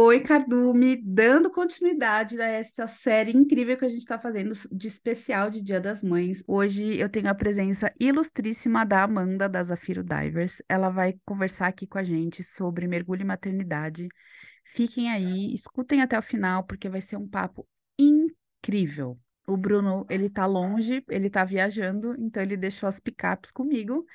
Oi, Cardume, dando continuidade a essa série incrível que a gente está fazendo de especial de Dia das Mães. Hoje eu tenho a presença ilustríssima da Amanda da Zafiro Divers. Ela vai conversar aqui com a gente sobre mergulho e maternidade. Fiquem aí, escutem até o final, porque vai ser um papo incrível. O Bruno, ele tá longe, ele tá viajando, então ele deixou as picapes comigo.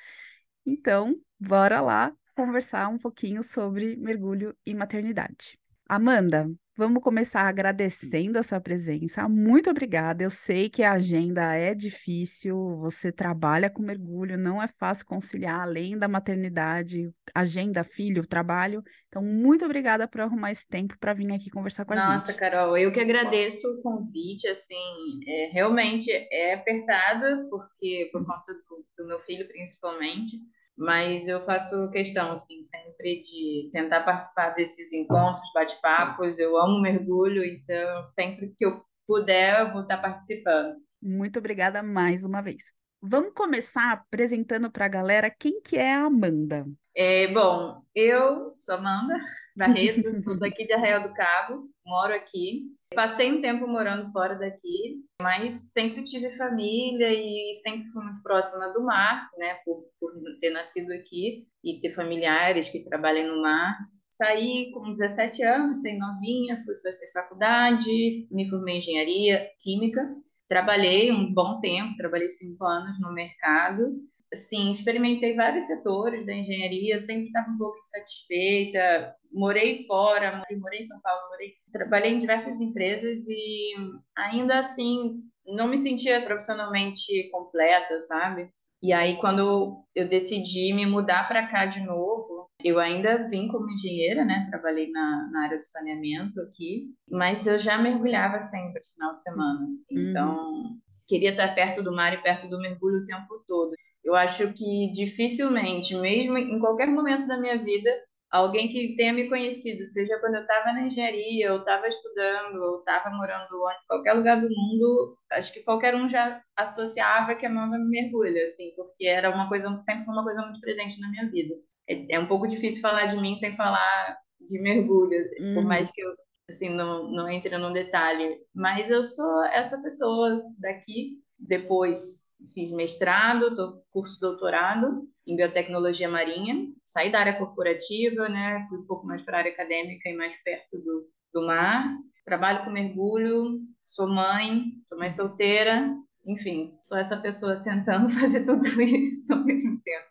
Então, bora lá conversar um pouquinho sobre mergulho e maternidade. Amanda, vamos começar agradecendo a sua presença. Muito obrigada. Eu sei que a agenda é difícil, você trabalha com mergulho, não é fácil conciliar além da maternidade, agenda, filho, trabalho. Então, muito obrigada por arrumar esse tempo para vir aqui conversar com a Nossa, gente. Carol, eu que agradeço o convite, assim, é, realmente é apertada, porque por conta do, do meu filho, principalmente, mas eu faço questão, assim, sempre de tentar participar desses encontros, bate-papos. Eu amo mergulho, então sempre que eu puder, eu vou estar participando. Muito obrigada mais uma vez. Vamos começar apresentando para a galera quem que é a Amanda. É, bom, eu sou Amanda Barreto, sou daqui de Arraial do Cabo, moro aqui. Passei um tempo morando fora daqui, mas sempre tive família e sempre fui muito próxima do mar, né, por, por ter nascido aqui e ter familiares que trabalham no mar. Saí com 17 anos, saí novinha, fui fazer faculdade, me formei em engenharia química. Trabalhei um bom tempo, trabalhei cinco anos no mercado assim, experimentei vários setores da engenharia, sempre estava um pouco insatisfeita. Morei fora, morei em São Paulo, morei, trabalhei em diversas empresas e ainda assim não me sentia profissionalmente completa, sabe? E aí quando eu decidi me mudar para cá de novo, eu ainda vim como engenheira, né? Trabalhei na, na área de saneamento aqui, mas eu já mergulhava sempre no final de semana, assim. Uhum. Então, queria estar perto do mar e perto do mergulho o tempo todo. Eu acho que dificilmente, mesmo em qualquer momento da minha vida, alguém que tenha me conhecido, seja quando eu estava na engenharia, ou estava estudando, ou estava morando em qualquer lugar do mundo, acho que qualquer um já associava que amava mergulho, assim, porque era uma coisa, sempre foi uma coisa muito presente na minha vida. É, é um pouco difícil falar de mim sem falar de mergulho, por mais que eu assim não, não entre no detalhe, mas eu sou essa pessoa daqui. Depois fiz mestrado, tô, curso doutorado em biotecnologia marinha, saí da área corporativa, né, fui um pouco mais para a área acadêmica e mais perto do, do mar. Trabalho com mergulho, sou mãe, sou mãe solteira, enfim, sou essa pessoa tentando fazer tudo isso ao mesmo tempo.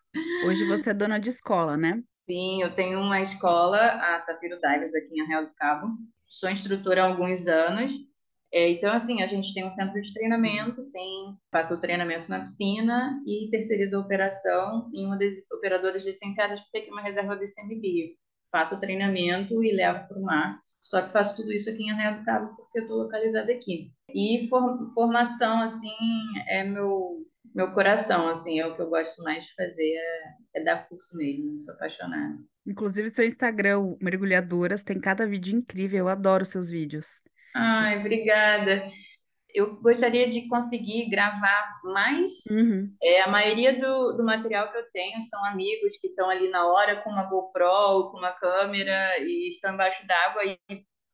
Hoje você é dona de escola, né? Sim, eu tenho uma escola, a Safiro Divers, aqui em Arraial do Cabo. Sou instrutora há alguns anos é, então, assim, a gente tem um centro de treinamento, tem, faço o treinamento na piscina e terceirizo a operação em uma das operadoras licenciadas que tem uma reserva do ICMBio. Faço o treinamento e levo para o mar. Só que faço tudo isso aqui em Arraial do Cabo porque eu estou localizada aqui. E for, formação, assim, é meu, meu coração, assim, é o que eu gosto mais de fazer, é, é dar curso mesmo, sou apaixonada. Inclusive, seu Instagram, Mergulhadoras, tem cada vídeo incrível, eu adoro seus vídeos. Ai, obrigada. Eu gostaria de conseguir gravar mais. Uhum. É, a maioria do, do material que eu tenho são amigos que estão ali na hora com uma GoPro ou com uma câmera e estão embaixo d'água e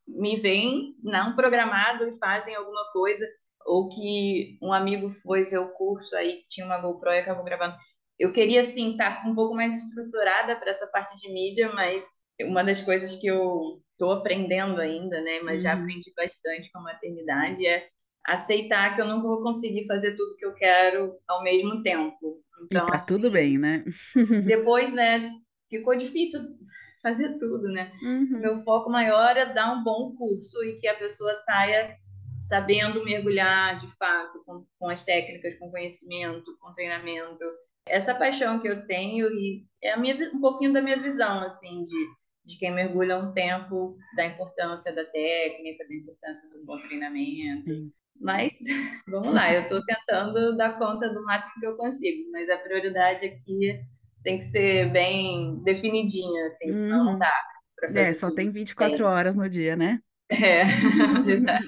me veem não programado e fazem alguma coisa. Ou que um amigo foi ver o curso aí tinha uma GoPro e acabou gravando. Eu queria, assim, estar tá um pouco mais estruturada para essa parte de mídia, mas uma das coisas que eu estou aprendendo ainda, né? Mas uhum. já aprendi bastante com a maternidade é aceitar que eu não vou conseguir fazer tudo que eu quero ao mesmo tempo. Então, tá assim, tudo bem, né? depois, né? Ficou difícil fazer tudo, né? Uhum. Meu foco maior é dar um bom curso e que a pessoa saia sabendo mergulhar de fato com, com as técnicas, com conhecimento, com treinamento. Essa paixão que eu tenho e é a minha, um pouquinho da minha visão, assim, de de quem mergulha um tempo da importância da técnica, da importância do bom treinamento. Sim. Mas vamos lá, eu estou tentando dar conta do máximo que eu consigo, mas a prioridade aqui tem que ser bem definidinha, assim, senão não uhum. dá. É, só tem 24 bem. horas no dia, né? É, exato.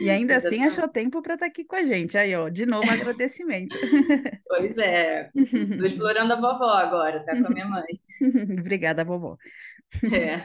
E ainda assim achou tempo para estar tá aqui com a gente. Aí, ó, de novo agradecimento. Pois é. Estou explorando a vovó agora, tá com a minha mãe. Obrigada, vovó. É.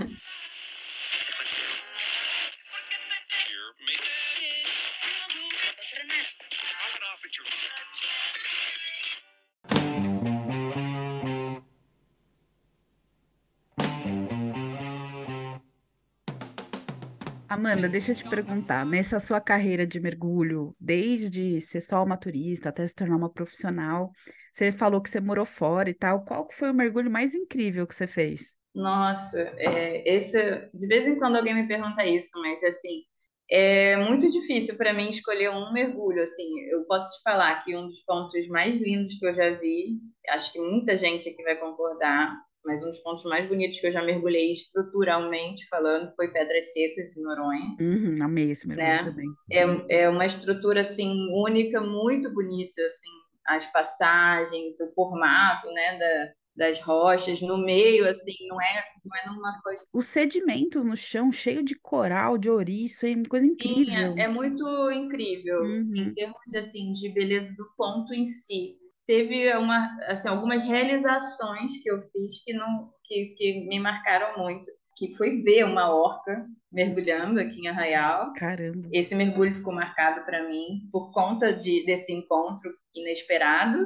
Amanda, deixa eu te perguntar, nessa sua carreira de mergulho, desde ser só uma turista até se tornar uma profissional, você falou que você morou fora e tal, qual foi o mergulho mais incrível que você fez? Nossa, é, esse, de vez em quando alguém me pergunta isso, mas assim, é muito difícil para mim escolher um mergulho. Assim, eu posso te falar que um dos pontos mais lindos que eu já vi, acho que muita gente aqui vai concordar, mas um dos pontos mais bonitos que eu já mergulhei estruturalmente falando foi Pedras Secas, em Noronha. Uhum, amei esse mergulho né? também. É, é uma estrutura assim única, muito bonita, assim, as passagens, o formato, né, da, das rochas, no meio, assim, não é, não é numa coisa. Os sedimentos no chão, cheio de coral, de ouriço, é uma coisa Sim, incrível. é, é muito incrível em Uhum, termos assim de beleza do ponto em si. Teve uma, assim, algumas realizações que eu fiz que não que, que me marcaram muito, que foi ver uma orca mergulhando aqui em Arraial. caramba. Esse mergulho ficou marcado para mim por conta de, desse encontro inesperado.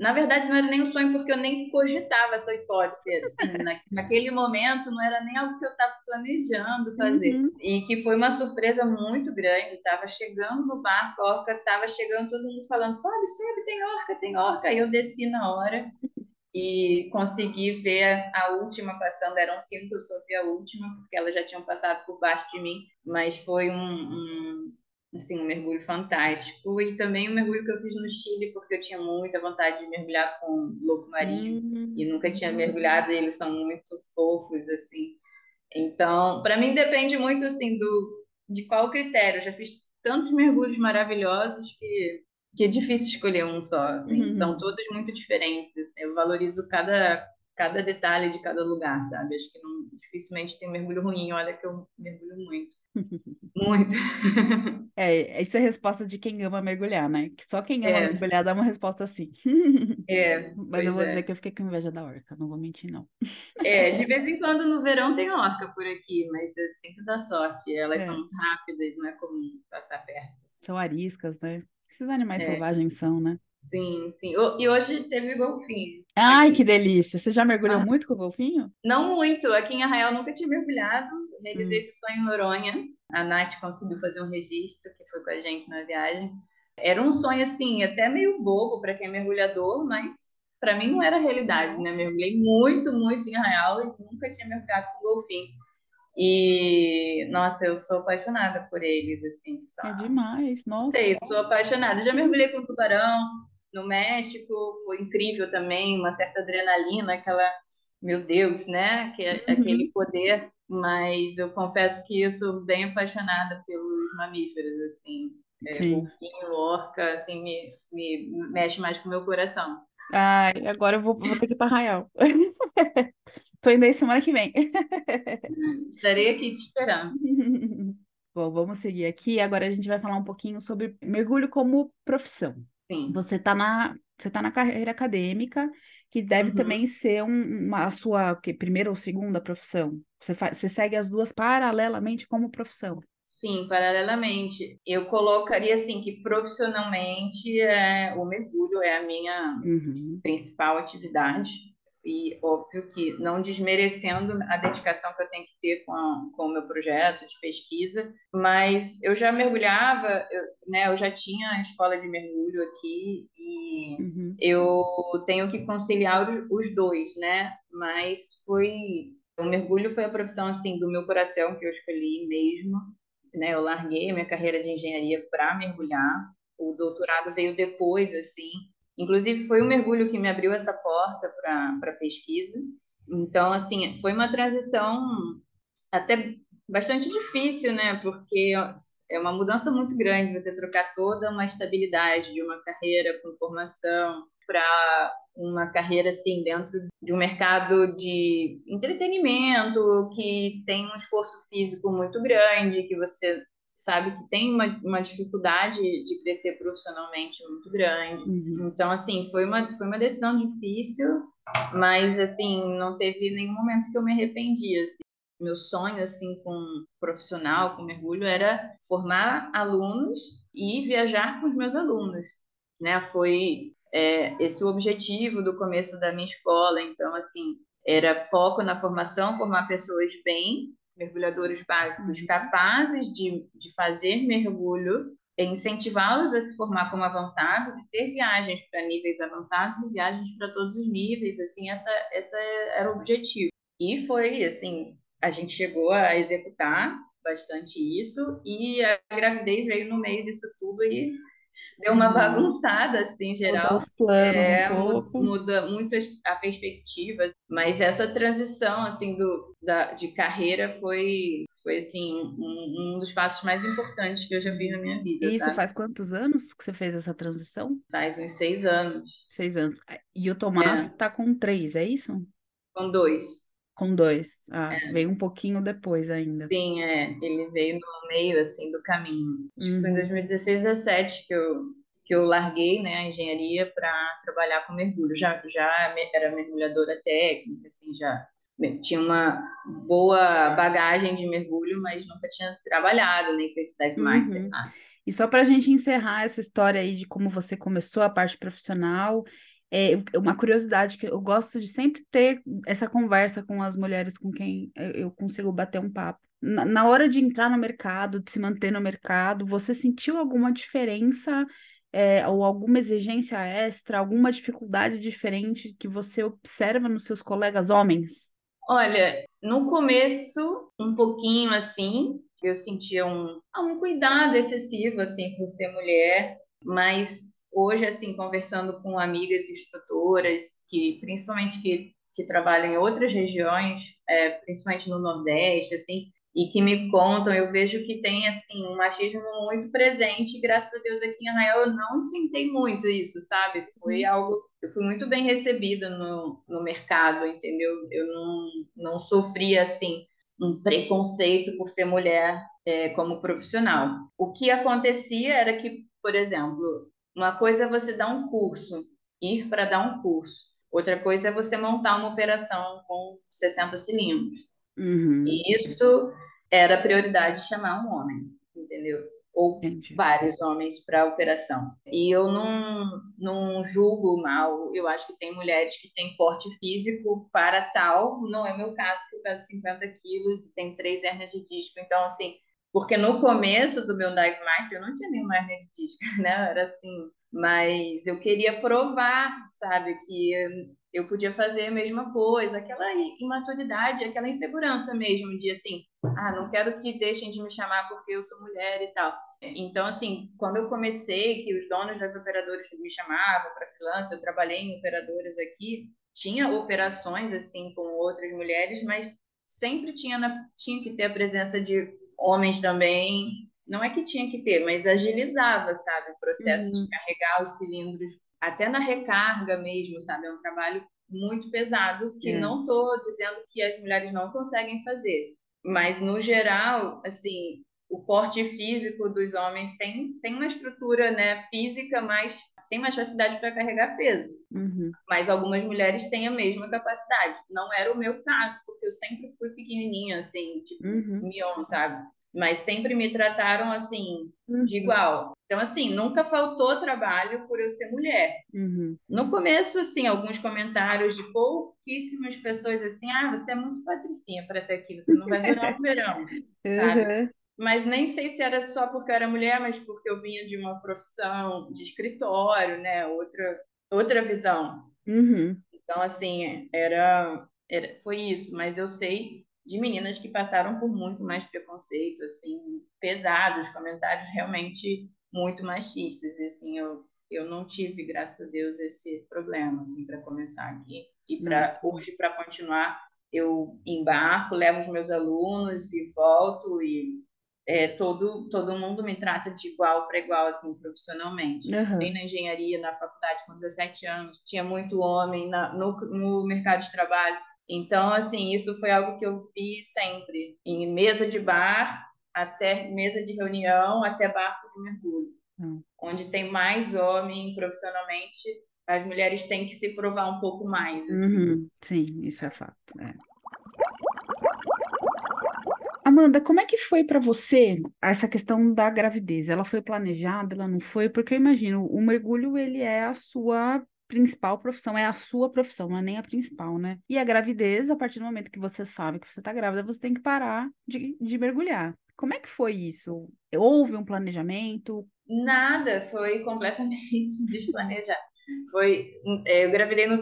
Na verdade, não era nem um sonho, porque eu nem cogitava essa hipótese. Assim, na, naquele momento, não era nem algo que eu estava planejando fazer. Uhum. E que foi uma surpresa muito grande. Estava chegando no barco, a orca estava chegando, todo mundo falando: sobe, sobe, tem orca, tem orca. Aí eu desci na hora e consegui ver a última passando. Eram cinco, eu só vi a última, porque elas já tinham passado por baixo de mim. Mas foi um, um assim, um mergulho fantástico. E também um mergulho que eu fiz no Chile, porque eu tinha muita vontade de mergulhar com lobo marinho Hum, e nunca tinha mergulhado, e eles são muito fofos, assim. Então, para mim depende muito, assim, do, de qual critério. Eu já fiz tantos mergulhos maravilhosos que, que é difícil escolher um só, assim. São uhum. todos muito diferentes, assim. Eu valorizo cada, cada detalhe de cada lugar, sabe? Acho que não, dificilmente tem mergulho ruim. Olha que eu mergulho muito. Muito. É, isso é resposta de quem ama mergulhar, né? Que só quem ama É, mergulhar dá uma resposta assim. é, Mas eu vou dizer é. que eu fiquei com inveja da orca, não vou mentir, não. É, de vez em quando no verão tem orca por aqui, mas tem que dar sorte. Elas são É, muito rápidas, não é comum passar perto. são ariscas, né? Esses animais É, selvagens são, né? Sim, sim. E hoje teve golfinho Ai, que aqui. delícia! Você já mergulhou Ah, muito com o golfinho? Não muito, aqui em Arraial nunca tinha mergulhado. Realizei Hum. esse sonho em Noronha. A Nath conseguiu fazer um registro, que foi com a gente na viagem. Era um sonho, assim, até meio bobo para quem é mergulhador, mas para mim não era realidade, né? Mergulhei muito, muito em Arraial e nunca tinha mergulhado com golfinho. E, nossa, eu sou apaixonada por eles, assim. Só, é demais, nossa. sei, sou apaixonada. Já mergulhei com tubarão no México, foi incrível também, uma certa adrenalina, aquela, meu Deus, né? Que, é aquele Uhum. poder. Mas eu confesso que eu sou bem apaixonada pelos mamíferos, assim. É, Sim. golfinho, orca, assim, me, me mexe mais com o meu coração. Ai, agora eu vou, vou ter que ir para Arraial. Tô indo aí semana que vem. Estarei aqui te esperando. Bom, vamos seguir aqui. Agora a gente vai falar um pouquinho sobre mergulho como profissão. Sim. Você está na, você tá na carreira acadêmica, que deve Uhum. também ser um- uma, a sua o quê? primeira ou segunda profissão. Você, fa- você segue as duas paralelamente como profissão. Sim, paralelamente. Eu colocaria assim que profissionalmente é, o mergulho é a minha Uhum, principal atividade. E óbvio que não desmerecendo a dedicação que eu tenho que ter com, com o meu projeto de pesquisa, mas eu já mergulhava, eu, né, eu já tinha a escola de mergulho aqui e uhum, eu tenho que conciliar os, os dois, né? Mas foi o mergulho foi a profissão assim do meu coração que eu escolhi mesmo, né? Eu larguei a minha carreira de engenharia para mergulhar. O doutorado veio depois, assim. Inclusive foi o mergulho que me abriu essa porta para para pesquisa. Então, assim, foi uma transição até bastante difícil, né? Porque é uma mudança muito grande você trocar toda uma estabilidade de uma carreira com formação para uma carreira assim dentro de um mercado de entretenimento que tem um esforço físico muito grande, que você sabe que tem uma, uma dificuldade de crescer profissionalmente muito grande. uhum. Então, assim, foi uma, foi uma decisão difícil, mas, assim, não teve nenhum momento que eu me arrependi, assim meu sonho assim com profissional, com mergulho era formar alunos e viajar com os meus alunos, né? Foi é, esse o objetivo do começo da minha escola. Então assim era foco na formação, formar pessoas bem, mergulhadores básicos uhum. capazes de, de fazer mergulho, incentivá-los a se formar como avançados e ter viagens para níveis avançados e viagens para todos os níveis, assim, essa, essa era o objetivo. E foi, assim, a gente chegou a executar bastante isso e a gravidez veio no meio disso tudo e deu uma uhum. bagunçada assim em geral. Os planos é, um pouco. muda muito a perspectiva, mas essa transição assim do da, de carreira foi foi assim um, um dos passos mais importantes que eu já fiz na minha vida. E isso sabe? faz quantos anos que você fez essa transição? Faz uns seis anos. Seis anos. E o Tomás está é. com três, é isso? Com dois. Com dois. Ah, é. veio um pouquinho depois ainda. Sim, é. Ele veio no meio, assim, do caminho. Acho uhum. que foi em 2016, 2017 que eu, que eu larguei, né, a engenharia para trabalhar com mergulho. Já, já era mergulhadora técnica, assim, já tinha uma boa bagagem de mergulho, mas nunca tinha trabalhado, nem feito dive master. Uhum. E só para a gente encerrar essa história aí de como você começou a parte profissional é uma curiosidade que eu gosto de sempre ter essa conversa com as mulheres com quem eu consigo bater um papo. Na, hora de entrar no mercado, de se manter no mercado, você sentiu alguma diferença é, ou alguma exigência extra, alguma dificuldade diferente que você observa nos seus colegas homens? Olha, no começo, um pouquinho assim, eu sentia um, um cuidado excessivo assim por ser mulher, mas hoje, assim, conversando com amigas instrutoras, que principalmente que, que trabalham em outras regiões, é, principalmente no Nordeste, assim, e que me contam, eu vejo que tem, assim, um machismo muito presente, graças a Deus aqui em Arraial eu não enfrentei muito isso, sabe? Foi uhum. algo, eu fui muito bem recebida no, no mercado, entendeu? Eu não, não sofri, assim, um preconceito por ser mulher é, como profissional. O que acontecia era que, por exemplo, uma coisa é você dar um curso, ir para dar um curso. Outra coisa é você montar uma operação com 60 cilindros. Uhum. E isso era a prioridade de chamar um homem, entendeu? Ou Entendi. vários homens para a operação. E eu não, não julgo mal, eu acho que tem mulheres que têm porte físico para tal, não é meu caso, que eu peso 50 quilos e tenho três hernias de disco, então, assim, porque no começo do meu dive master eu não tinha nenhuma hernia de né? Era assim, mas eu queria provar, sabe, que eu podia fazer a mesma coisa, aquela imaturidade, aquela insegurança mesmo de assim, ah, não quero que deixem de me chamar porque eu sou mulher e tal. Então, assim, quando eu comecei, que os donos das operadoras me chamavam para freelance, eu trabalhei em operadoras aqui, tinha operações assim com outras mulheres, mas sempre tinha, na, tinha que ter a presença de homens também, não é que tinha que ter, mas agilizava, sabe, o processo uhum. de carregar os cilindros, até na recarga mesmo, sabe, é um trabalho muito pesado que é. não estou dizendo que as mulheres não conseguem fazer, mas no geral, assim, o porte físico dos homens tem, tem uma estrutura, né, física, mas tem mais facilidade para carregar peso. Uhum. Mas algumas mulheres têm a mesma capacidade. Não era o meu caso, porque eu sempre fui pequenininha, assim, tipo, uhum. mion, sabe? Mas sempre me trataram, assim, uhum. de igual. Então, assim, nunca faltou trabalho por eu ser mulher. Uhum. No começo, assim, alguns comentários de pouquíssimas pessoas, assim, ah, você é muito patricinha para estar aqui, você não vai durar o verão, sabe? Mas nem sei se era só porque eu era mulher, mas porque eu vinha de uma profissão de escritório, né? Outra, outra visão. Uhum. Então, assim, era, era, foi isso. Mas eu sei de meninas que passaram por muito mais preconceito, assim, pesados, comentários realmente muito machistas. E, assim, eu, eu não tive, graças a Deus, esse problema, assim, para começar aqui. E para uhum. hoje, para continuar, eu embarco, levo os meus alunos e volto e é, todo, todo mundo me trata de igual para igual, assim, profissionalmente. Uhum. Entrei na engenharia, na faculdade com 17 anos, tinha muito homem na, no, no mercado de trabalho. Então, assim, isso foi algo que eu vi sempre, em mesa de bar, até mesa de reunião, até barco de mergulho. Uhum. Onde tem mais homem profissionalmente, as mulheres têm que se provar um pouco mais. Assim. Uhum. Sim, isso é fato. É. Amanda, como é que foi para você essa questão da gravidez? Ela foi planejada, ela não foi? Porque eu imagino, o mergulho ele é a sua principal profissão, é a sua profissão, não é nem a principal, né? E a gravidez, a partir do momento que você sabe que você tá grávida, você tem que parar de, de mergulhar. Como é que foi isso? Houve um planejamento? Nada, foi completamente desplanejado. Foi, é, eu gravidei no,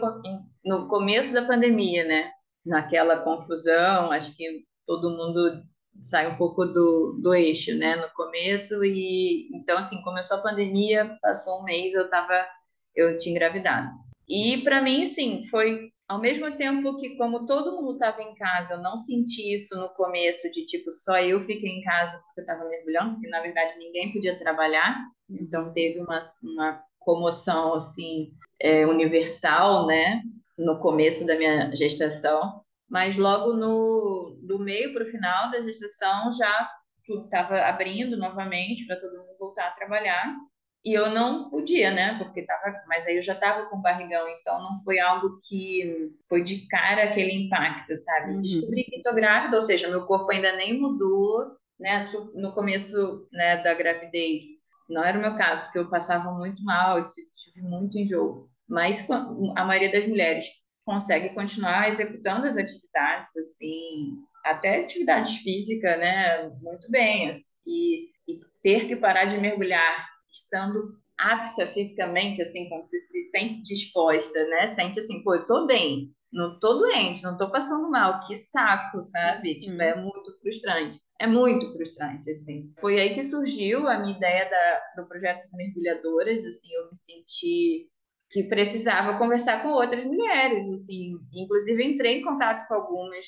no começo da pandemia, né? Naquela confusão, acho que todo mundo sai um pouco do, do eixo, né? No começo e então assim começou a pandemia, passou um mês eu tava eu tinha engravidado e para mim assim foi ao mesmo tempo que como todo mundo estava em casa, eu não senti isso no começo de tipo só eu fiquei em casa porque eu estava mergulhando, porque na verdade ninguém podia trabalhar, então teve uma, uma comoção assim é, universal, né? No começo da minha gestação mas logo no do meio para o final da gestação já tudo estava abrindo novamente para todo mundo voltar a trabalhar e eu não podia, né? Porque tava, mas aí eu já estava com barrigão, então não foi algo que foi de cara aquele impacto, sabe? Uhum. Descobri que estou grávida, ou seja, meu corpo ainda nem mudou, né? No começo, né, da gravidez, não era o meu caso, que eu passava muito mal, tive muito enjoo. Mas a maioria das mulheres consegue continuar executando as atividades, assim, até atividades físicas, né, muito bem, assim, e, e, ter que parar de mergulhar estando apta fisicamente, assim, quando você se sente disposta, né, sente assim, pô, eu tô bem, não tô doente, não tô passando mal, que saco, sabe? Tipo, é muito frustrante. É muito frustrante, assim. Foi aí que surgiu a minha ideia da, do projeto Mergulhadoras, assim, eu me senti que precisava conversar com outras mulheres, assim, inclusive entrei em contato com algumas,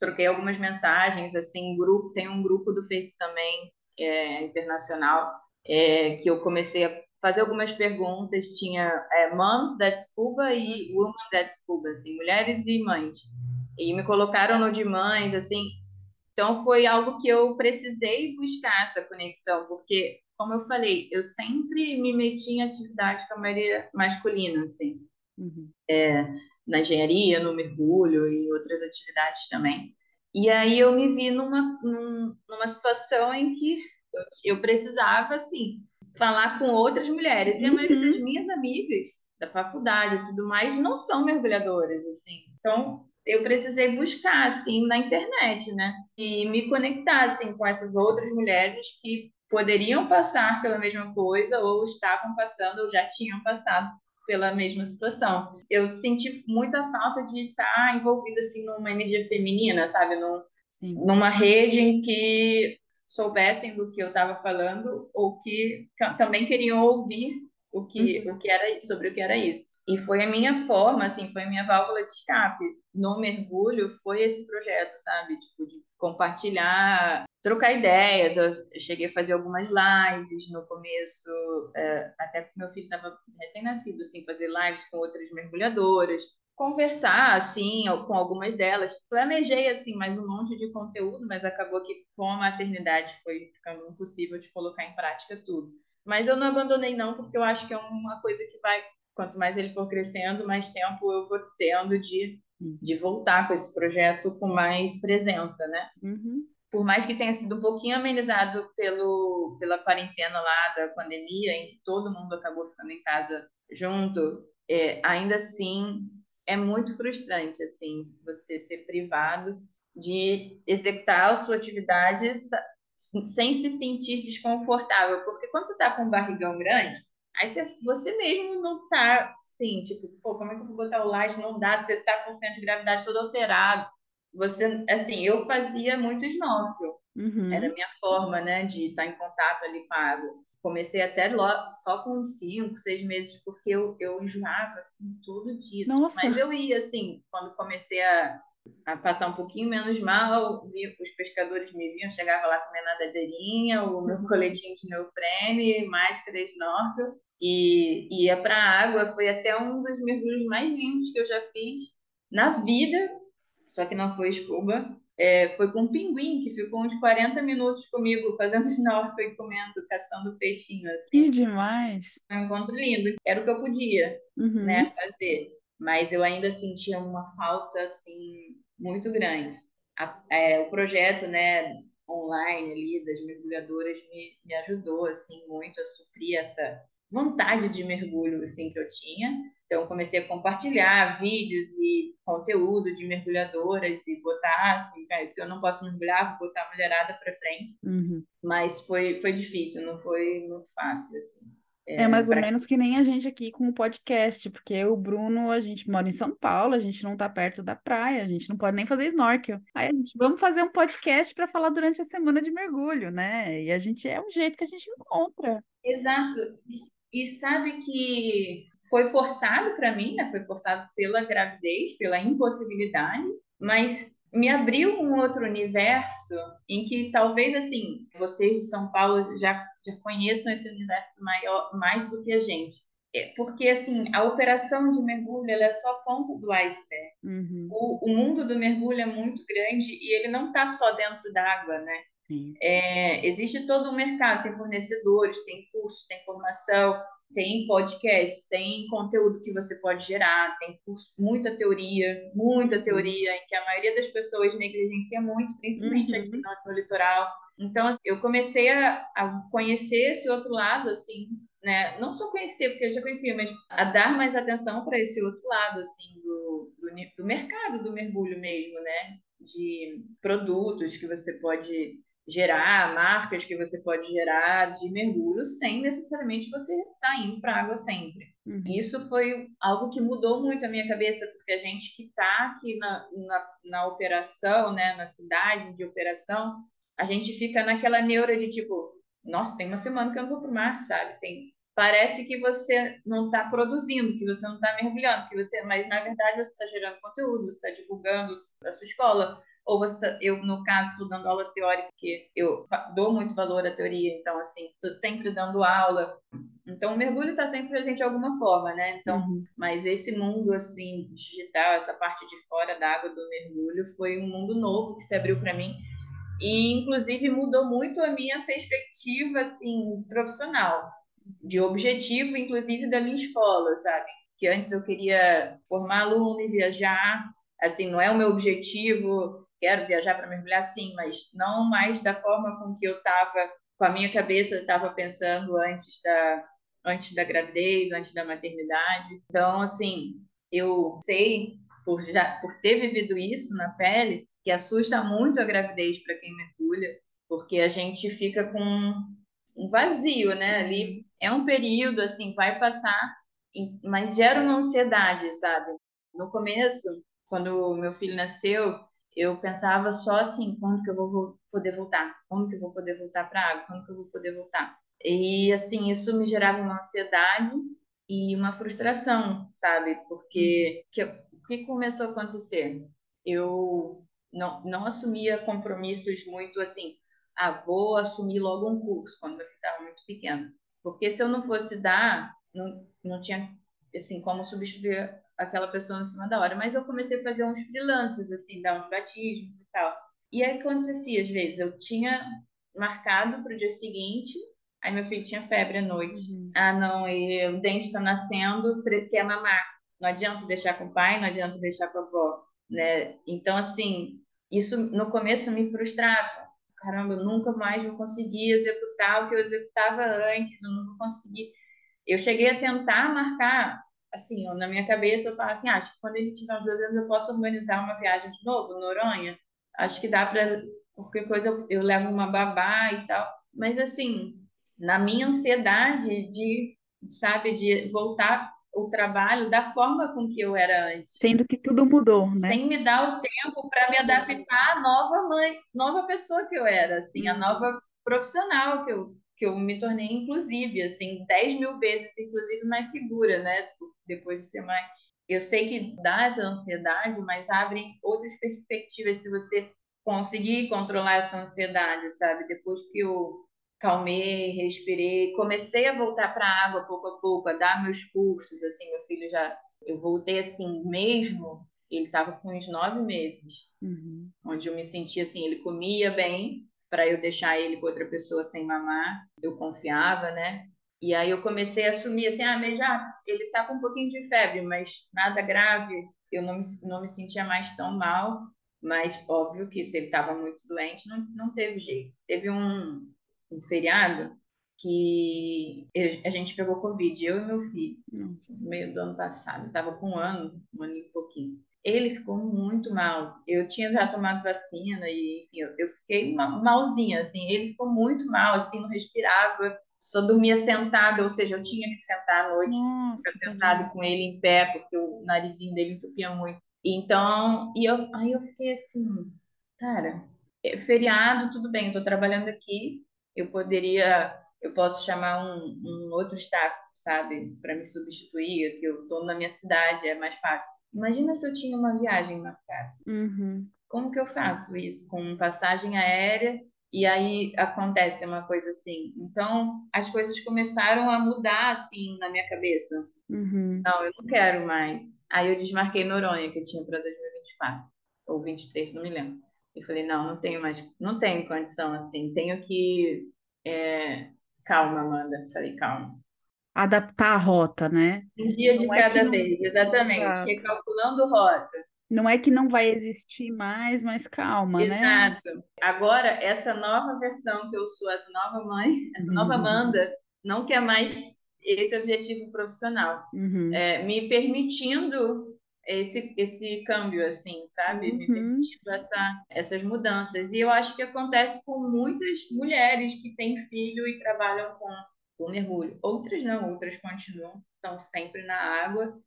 troquei algumas mensagens, assim, grupo, tem um grupo do Face também, é, internacional, é, que eu comecei a fazer algumas perguntas, tinha é, Moms da Descuba e Woman da Descuba, assim, mulheres e mães, e me colocaram no de mães, assim, então foi algo que eu precisei buscar essa conexão, porque como eu falei, eu sempre me meti em atividade com a maioria masculina, assim. Uhum. É, na engenharia, no mergulho e outras atividades também. E aí eu me vi numa, numa situação em que eu, eu precisava, assim, falar com outras mulheres. E a maioria das uhum. minhas amigas da faculdade e tudo mais não são mergulhadoras, assim. Então, eu precisei buscar, assim, na internet, né? E me conectar, assim, com essas outras mulheres que poderiam passar pela mesma coisa ou estavam passando ou já tinham passado pela mesma situação. Eu senti muita falta de estar envolvida assim numa energia feminina, sabe, Num, numa rede em que soubessem do que eu estava falando ou que também queriam ouvir o que uhum. o que era sobre o que era isso. E foi a minha forma, assim, foi a minha válvula de escape no mergulho, foi esse projeto, sabe? Tipo, de compartilhar, trocar ideias. Eu cheguei a fazer algumas lives no começo, é, até porque meu filho estava recém-nascido, assim, fazer lives com outras mergulhadoras, conversar, assim, com algumas delas. Planejei, assim, mais um monte de conteúdo, mas acabou que com a maternidade foi ficando impossível de colocar em prática tudo. Mas eu não abandonei, não, porque eu acho que é uma coisa que vai quanto mais ele for crescendo, mais tempo eu vou tendo de, de voltar com esse projeto com mais presença, né? Uhum. Por mais que tenha sido um pouquinho amenizado pelo, pela quarentena lá da pandemia, em que todo mundo acabou ficando em casa junto, é, ainda assim é muito frustrante, assim, você ser privado de executar a sua atividade sem se sentir desconfortável, porque quando você está com um barrigão grande, Aí você, você mesmo não tá, assim, tipo, pô, como é que eu vou botar o laje? Não dá, você tá com o centro de gravidade todo alterado. Você, assim, eu fazia muito snorkel. Uhum. Era a minha forma, né, de estar em contato ali com a água. Comecei até só com cinco, seis meses, porque eu, eu enjoava, assim, todo dia. Nossa. Mas eu ia, assim, quando comecei a, a passar um pouquinho menos mal, vi, os pescadores me viam, chegava lá com minha nadadeirinha, o meu uhum. coletinho de neoprene, máscara, snorkel, e ia para a água. Foi até um dos mergulhos mais lindos que eu já fiz na vida, só que não foi scuba. É, foi com um pinguim, que ficou uns 40 minutos comigo, fazendo snorkel e comendo, caçando peixinho, assim. Que demais! Um encontro lindo. Era o que eu podia, uhum. né, fazer. Mas eu ainda sentia uma falta, assim, muito grande. A, é, o projeto, né, online ali das mergulhadoras me, me ajudou, assim, muito a suprir essa vontade de mergulho assim que eu tinha. Então comecei a compartilhar vídeos e conteúdo de mergulhadoras e botar, assim, se eu não posso mergulhar, vou botar a mulherada para frente. Uhum. Mas foi foi difícil, não foi muito fácil assim. É, é mais ou menos que nem a gente aqui com o podcast, porque o Bruno, a gente mora em São Paulo, a gente não tá perto da praia, a gente não pode nem fazer snorkel. Aí a gente, vamos fazer um podcast para falar durante a semana de mergulho, né? E a gente é um jeito que a gente encontra. Exato. E, sabe que foi forçado para mim, né? Foi forçado pela gravidez, pela impossibilidade, mas me abriu um outro universo em que talvez assim vocês de São Paulo já, já conheçam esse universo maior mais do que a gente é, porque assim a operação de mergulho ela é só a ponta do iceberg uhum. o, o mundo do mergulho é muito grande e ele não está só dentro d'água né é, existe todo um mercado tem fornecedores tem cursos tem formação tem podcast, tem conteúdo que você pode gerar, tem curso, muita teoria, muita teoria, em que a maioria das pessoas negligencia muito, principalmente uhum. aqui no, no, litoral. Então, assim, eu comecei a, a, conhecer esse outro lado, assim, né? Não só conhecer, porque eu já conhecia, mas a dar mais atenção para esse outro lado, assim, do, do, do mercado do mergulho mesmo, né? De produtos que você pode gerar, marcas que você pode gerar de mergulho sem necessariamente você estar tá indo para a água sempre. Uhum. Isso foi algo que mudou muito a minha cabeça, porque a gente que está aqui na, na, na, operação, né, na cidade de operação, a gente fica naquela neura de tipo, nossa, tem uma semana que eu não vou para o mar, sabe? Tem, parece que você não está produzindo, que você não está mergulhando, que você, mas na verdade você está gerando conteúdo, você está divulgando a sua escola, ou você tá, eu no caso estou dando aula teórica porque eu dou muito valor à teoria então assim estou sempre dando aula. Então o mergulho está sempre presente de alguma forma né? Então uhum. mas esse mundo assim digital essa parte de fora da água do mergulho foi um mundo novo que se abriu para mim. E inclusive mudou muito a minha perspectiva assim profissional de objetivo inclusive da minha escola sabe? Que antes eu queria formar aluno e viajar assim não é o meu objetivo quero viajar para mergulhar sim, mas não mais da forma com que eu estava, com a minha cabeça estava pensando antes da, antes da gravidez, antes da maternidade. Então, assim, eu sei, por, já, por ter vivido isso na pele, que assusta muito a gravidez para quem mergulha, porque a gente fica com um vazio, né? Ali é um período, assim, vai passar, mas gera uma ansiedade, sabe? No começo, quando meu filho nasceu, eu pensava só assim, quando que eu vou poder voltar? Quando que eu vou poder voltar para água? Quando que eu vou poder voltar? E assim, isso me gerava uma ansiedade e uma frustração, sabe? Porque que, o que começou a acontecer? Eu não, não assumia compromissos muito assim, ah, vou assumir logo um curso quando eu estava muito pequeno. Porque se eu não fosse dar, não, não tinha assim como substituir aquela pessoa em cima da hora. Mas eu comecei a fazer uns freelances, assim, dar uns batismos e tal. E aí acontecia, às vezes, eu tinha marcado para o dia seguinte, aí meu filho tinha febre à noite. Uhum. Ah, não, e o dente está nascendo, quer mamar. Não adianta deixar com o pai, não adianta deixar com a avó, né? Então, assim, isso no começo me frustrava. Caramba, eu nunca mais vou conseguir executar o que eu executava antes, eu não vou conseguir. Eu cheguei a tentar marcar assim, na minha cabeça, eu falo assim, ah, acho que quando ele tiver uns dois anos eu posso organizar uma viagem de novo, Noronha. Acho que dá para qualquer coisa eu, eu levo uma babá e tal. Mas assim, na minha ansiedade de, sabe, de voltar o trabalho da forma com que eu era antes. Sendo que tudo mudou, né? Sem me dar o tempo para me adaptar à nova mãe, nova pessoa que eu era, assim, a uhum. nova profissional que eu, que eu me tornei, inclusive, assim, 10 mil vezes, inclusive, mais segura, né? depois de ser mãe. Eu sei que dá essa ansiedade, mas abre outras perspectivas se você conseguir controlar essa ansiedade, sabe? Depois que eu calmei, respirei, comecei a voltar para a água pouco a pouco, a dar meus cursos, assim, meu filho já, eu voltei assim mesmo, ele estava com uns nove meses, uhum. onde eu me sentia assim, ele comia bem, para eu deixar ele com outra pessoa sem mamar, eu confiava, né? E aí eu comecei a assumir assim, ah, mas já ele tá com um pouquinho de febre, mas nada grave. Eu não me, não me sentia mais tão mal, mas óbvio que se ele estava muito doente, não, não teve jeito. Teve um, um feriado que a gente pegou Covid, eu e meu filho, no meio do ano passado. Eu tava com um ano, um ano e pouquinho. Ele ficou muito mal. Eu tinha já tomado vacina e, enfim, eu, eu fiquei malzinha, assim. Ele ficou muito mal, assim, não respirava, só dormia sentada, ou seja, eu tinha que sentar à noite, ficar sentado com ele em pé, porque o narizinho dele entupia muito. Então, e eu, aí eu fiquei assim, cara, é feriado, tudo bem, tô trabalhando aqui, eu poderia, eu posso chamar um, um outro staff, sabe, para me substituir, que eu tô na minha cidade, é mais fácil. Imagina se eu tinha uma viagem marcada. Uhum. Como que eu faço isso? Com passagem aérea e aí acontece uma coisa assim. Então, as coisas começaram a mudar assim na minha cabeça. Uhum. Não, eu não quero mais. Aí eu desmarquei Noronha, que eu tinha para 2024 ou 23, não me lembro. E falei, não, não tenho mais, não tenho condição assim. Tenho que é... calma, Amanda. Falei, calma. Adaptar a rota, né? Um dia de Não é que cada não- vez, exatamente. Exato. Recalculando rota. Não é que não vai existir mais, mas calma, né? Exato. Agora, essa nova versão que eu sou, essa nova mãe, essa nova Uhum. Amanda, não quer mais esse objetivo profissional. Uhum. É, me permitindo esse, esse câmbio, assim, sabe? Me Uhum. permitindo essa, essas mudanças. E eu acho que acontece com muitas mulheres que têm filho e trabalham com, com mergulho. Outras não, outras continuam, estão sempre na água,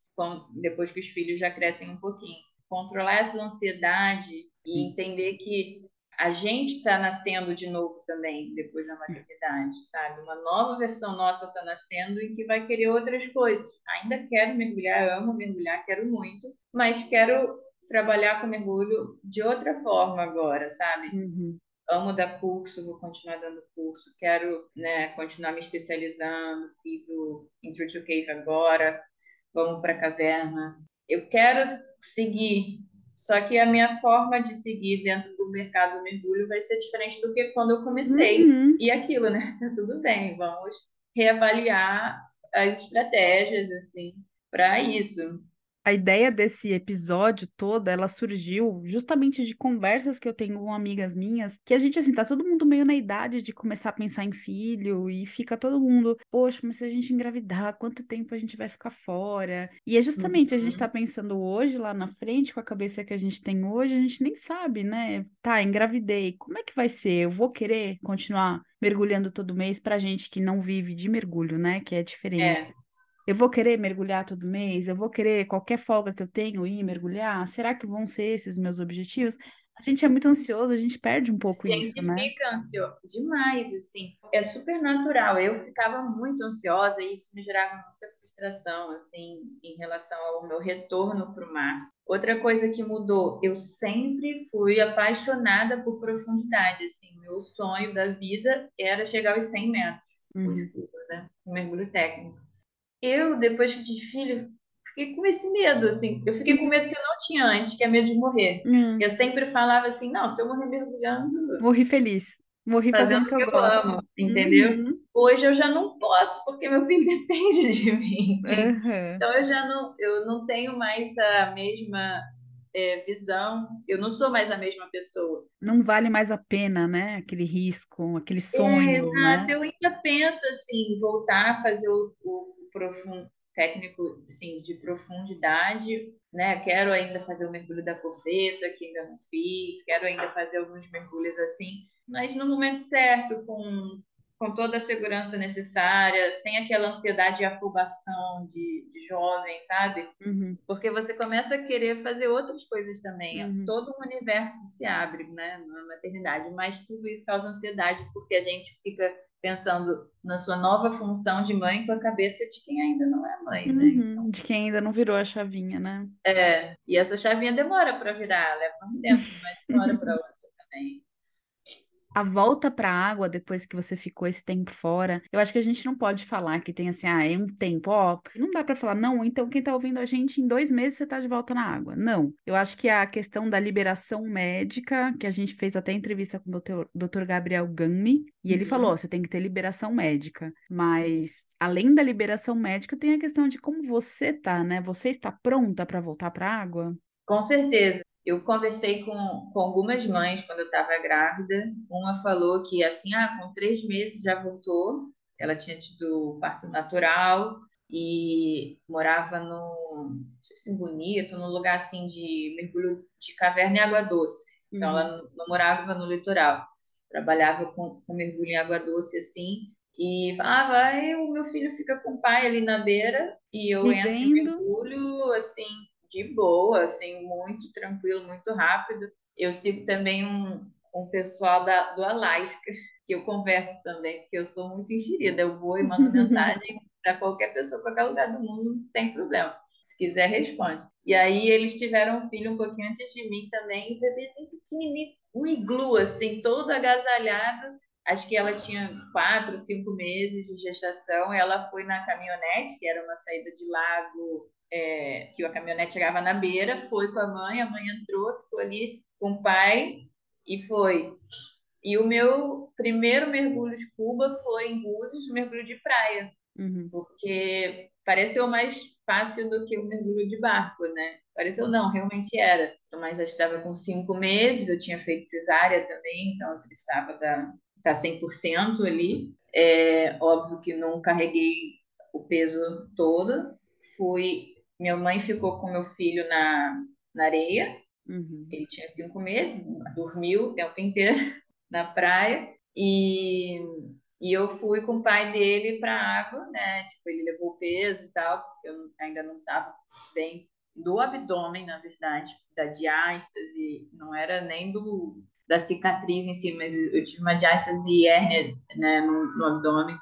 depois que os filhos já crescem um pouquinho. Controlar essa ansiedade e entender que a gente está nascendo de novo também depois da maternidade, sabe? Uma nova versão nossa está nascendo e que vai querer outras coisas. Ainda quero mergulhar, amo mergulhar, quero muito, mas quero trabalhar com mergulho de outra forma agora, sabe? Uhum. Amo dar curso, vou continuar dando curso, quero, né, continuar me especializando, fiz o Intro to Cave agora, vamos para a caverna. Eu quero seguir, só que a minha forma de seguir dentro do mercado do mergulho vai ser diferente do que quando eu comecei. Uhum. E aquilo, né? Tá tudo bem, vamos reavaliar as estratégias, assim, para isso. A ideia desse episódio todo, ela surgiu justamente de conversas que eu tenho com amigas minhas, que a gente, assim, tá todo mundo meio na idade de começar a pensar em filho, e fica todo mundo, poxa, mas se a gente engravidar, quanto tempo a gente vai ficar fora? E é justamente a gente Uhum. tá pensando hoje, lá na frente, com a cabeça que a gente tem hoje, a gente nem sabe, né? Tá, engravidei, como é que vai ser? Eu vou querer continuar mergulhando todo mês pra gente que não vive de mergulho, né? Que é diferente. É, Eu vou querer mergulhar todo mês? Eu vou querer qualquer folga que eu tenho ir mergulhar? Será que vão ser esses meus objetivos? A gente é muito ansioso, a gente perde um pouco A gente isso, né? fica ansioso demais, assim. É super natural. Eu ficava muito ansiosa e isso me gerava muita frustração, assim, em relação ao meu retorno para o mar. Outra coisa que mudou, eu sempre fui apaixonada por profundidade, assim. Meu sonho da vida era chegar aos 100 metros, Uhum. né? O mergulho técnico. Eu, depois que tive filho, fiquei com esse medo, assim. Eu fiquei com medo que eu não tinha antes, que é medo de morrer. Hum, Eu sempre falava assim, não, se eu morrer mergulhando, morri feliz. Morri fazendo fazendo o que eu eu gosto. amo, entendeu? Uhum, Hoje eu já não posso, porque meu filho depende de mim. aham. Então eu já não, eu não tenho mais a mesma é, visão, eu não sou mais a mesma pessoa. Não vale mais a pena, né? Aquele risco, aquele É, sonho, exato, né? eu ainda penso assim, voltar a fazer o, o profun- técnico assim, de profundidade, né? Quero ainda fazer o mergulho da corveta, que ainda não fiz, quero ainda fazer alguns mergulhos assim, mas no momento certo, com, com toda a segurança necessária, sem aquela ansiedade e afobação de, de jovem, sabe? Uhum, Porque você começa a querer fazer outras coisas também. uhum. Todo um universo se abre, né, na maternidade, mas tudo isso causa ansiedade porque a gente fica pensando na sua nova função de mãe com a cabeça de quem ainda não é mãe, né? Uhum, De quem ainda não virou a chavinha, né? É, e essa chavinha demora para virar, leva um tempo, mas demora para outra também. A volta para a água depois que você ficou esse tempo fora, eu acho que a gente não pode falar que tem assim, ah, é um tempo, ó, não dá para falar, não, então quem tá ouvindo a gente em dois meses você tá de volta na água. Não. Eu acho que a questão da liberação médica, que a gente fez até entrevista com o doutor, doutor Gabriel Gami, e ele Uhum. falou, ó, você tem que ter liberação médica, mas além da liberação médica, tem a questão de como você tá, né? Você está pronta para voltar para a água? Com certeza. Eu conversei com, com algumas mães quando eu estava grávida. Uma falou que assim, ah, com três meses já voltou. ela tinha tido parto natural e morava no, não sei se bonito, num lugar assim de mergulho de caverna e água doce. Então Uhum. ela não morava no litoral, trabalhava com, com mergulho em água doce assim. E falava, ah, o meu filho fica com o pai ali na beira e eu entro em mergulho assim, de boa, assim, muito tranquilo, muito rápido. Eu sigo também um, um pessoal da, do Alasca, que eu converso também, porque eu sou muito enxerida. Eu vou e mando mensagem para qualquer pessoa, qualquer lugar do mundo, não tem problema. Se quiser, responde. E aí eles tiveram um filho um pouquinho antes de mim também, um bebezinho pequenininho, um iglu, assim, todo agasalhado. Acho que ela tinha quatro, cinco meses de gestação. E ela foi na caminhonete, que era uma saída de lago, é, que a caminhonete chegava na beira, foi com a mãe, a mãe entrou, ficou ali com o pai e foi. E o meu primeiro mergulho de Cuba foi em Búzios, mergulho de praia, Uhum. porque pareceu mais fácil do que o mergulho de barco, né? Pareceu não, realmente era. Mas eu estava com cinco meses, eu tinha feito cesárea também, então eu precisava da, estar 100% ali. É óbvio que não carreguei o peso todo. Fui, minha mãe ficou com meu filho na, na areia. Uhum. Ele tinha cinco meses, dormiu o tempo inteiro na praia. E e eu fui com o pai dele para a água, né? Tipo, ele levou o peso e tal, porque eu ainda não estava bem do abdômen, na verdade, da diástase, não era nem do da cicatriz em si, mas eu tive uma diástase e hérnia, né, no, no abdômen.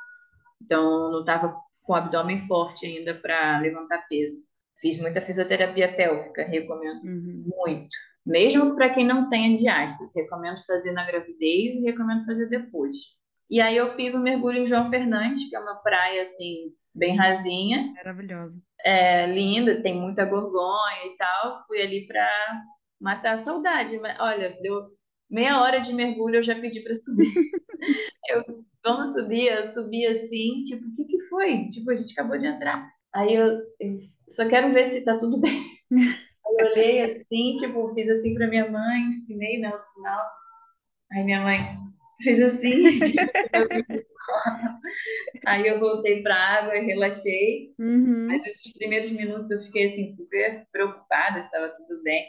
Então, não estava com o abdômen forte ainda para levantar peso. Fiz muita fisioterapia pélvica, recomendo Uhum. muito. Mesmo para quem não tenha diástase, recomendo fazer na gravidez e recomendo fazer depois. E aí eu fiz um mergulho em João Fernandes, que é uma praia assim bem rasinha, Maravilhosa. é linda, tem muita gorgonha e tal. Fui ali para matar a saudade. Mas, olha, deu meia hora de mergulho, eu já pedi para subir. eu, vamos subir, eu subi assim, tipo, o que que foi? Tipo, a gente acabou de entrar. Aí eu, eu só quero ver se tá tudo bem. Eu olhei assim, tipo, fiz assim para minha mãe, ensinei, né, o sinal. Aí minha mãe fez assim, tipo, aí eu voltei para a água e relaxei. Uhum. Mas esses primeiros minutos eu fiquei assim super preocupada se estava tudo bem.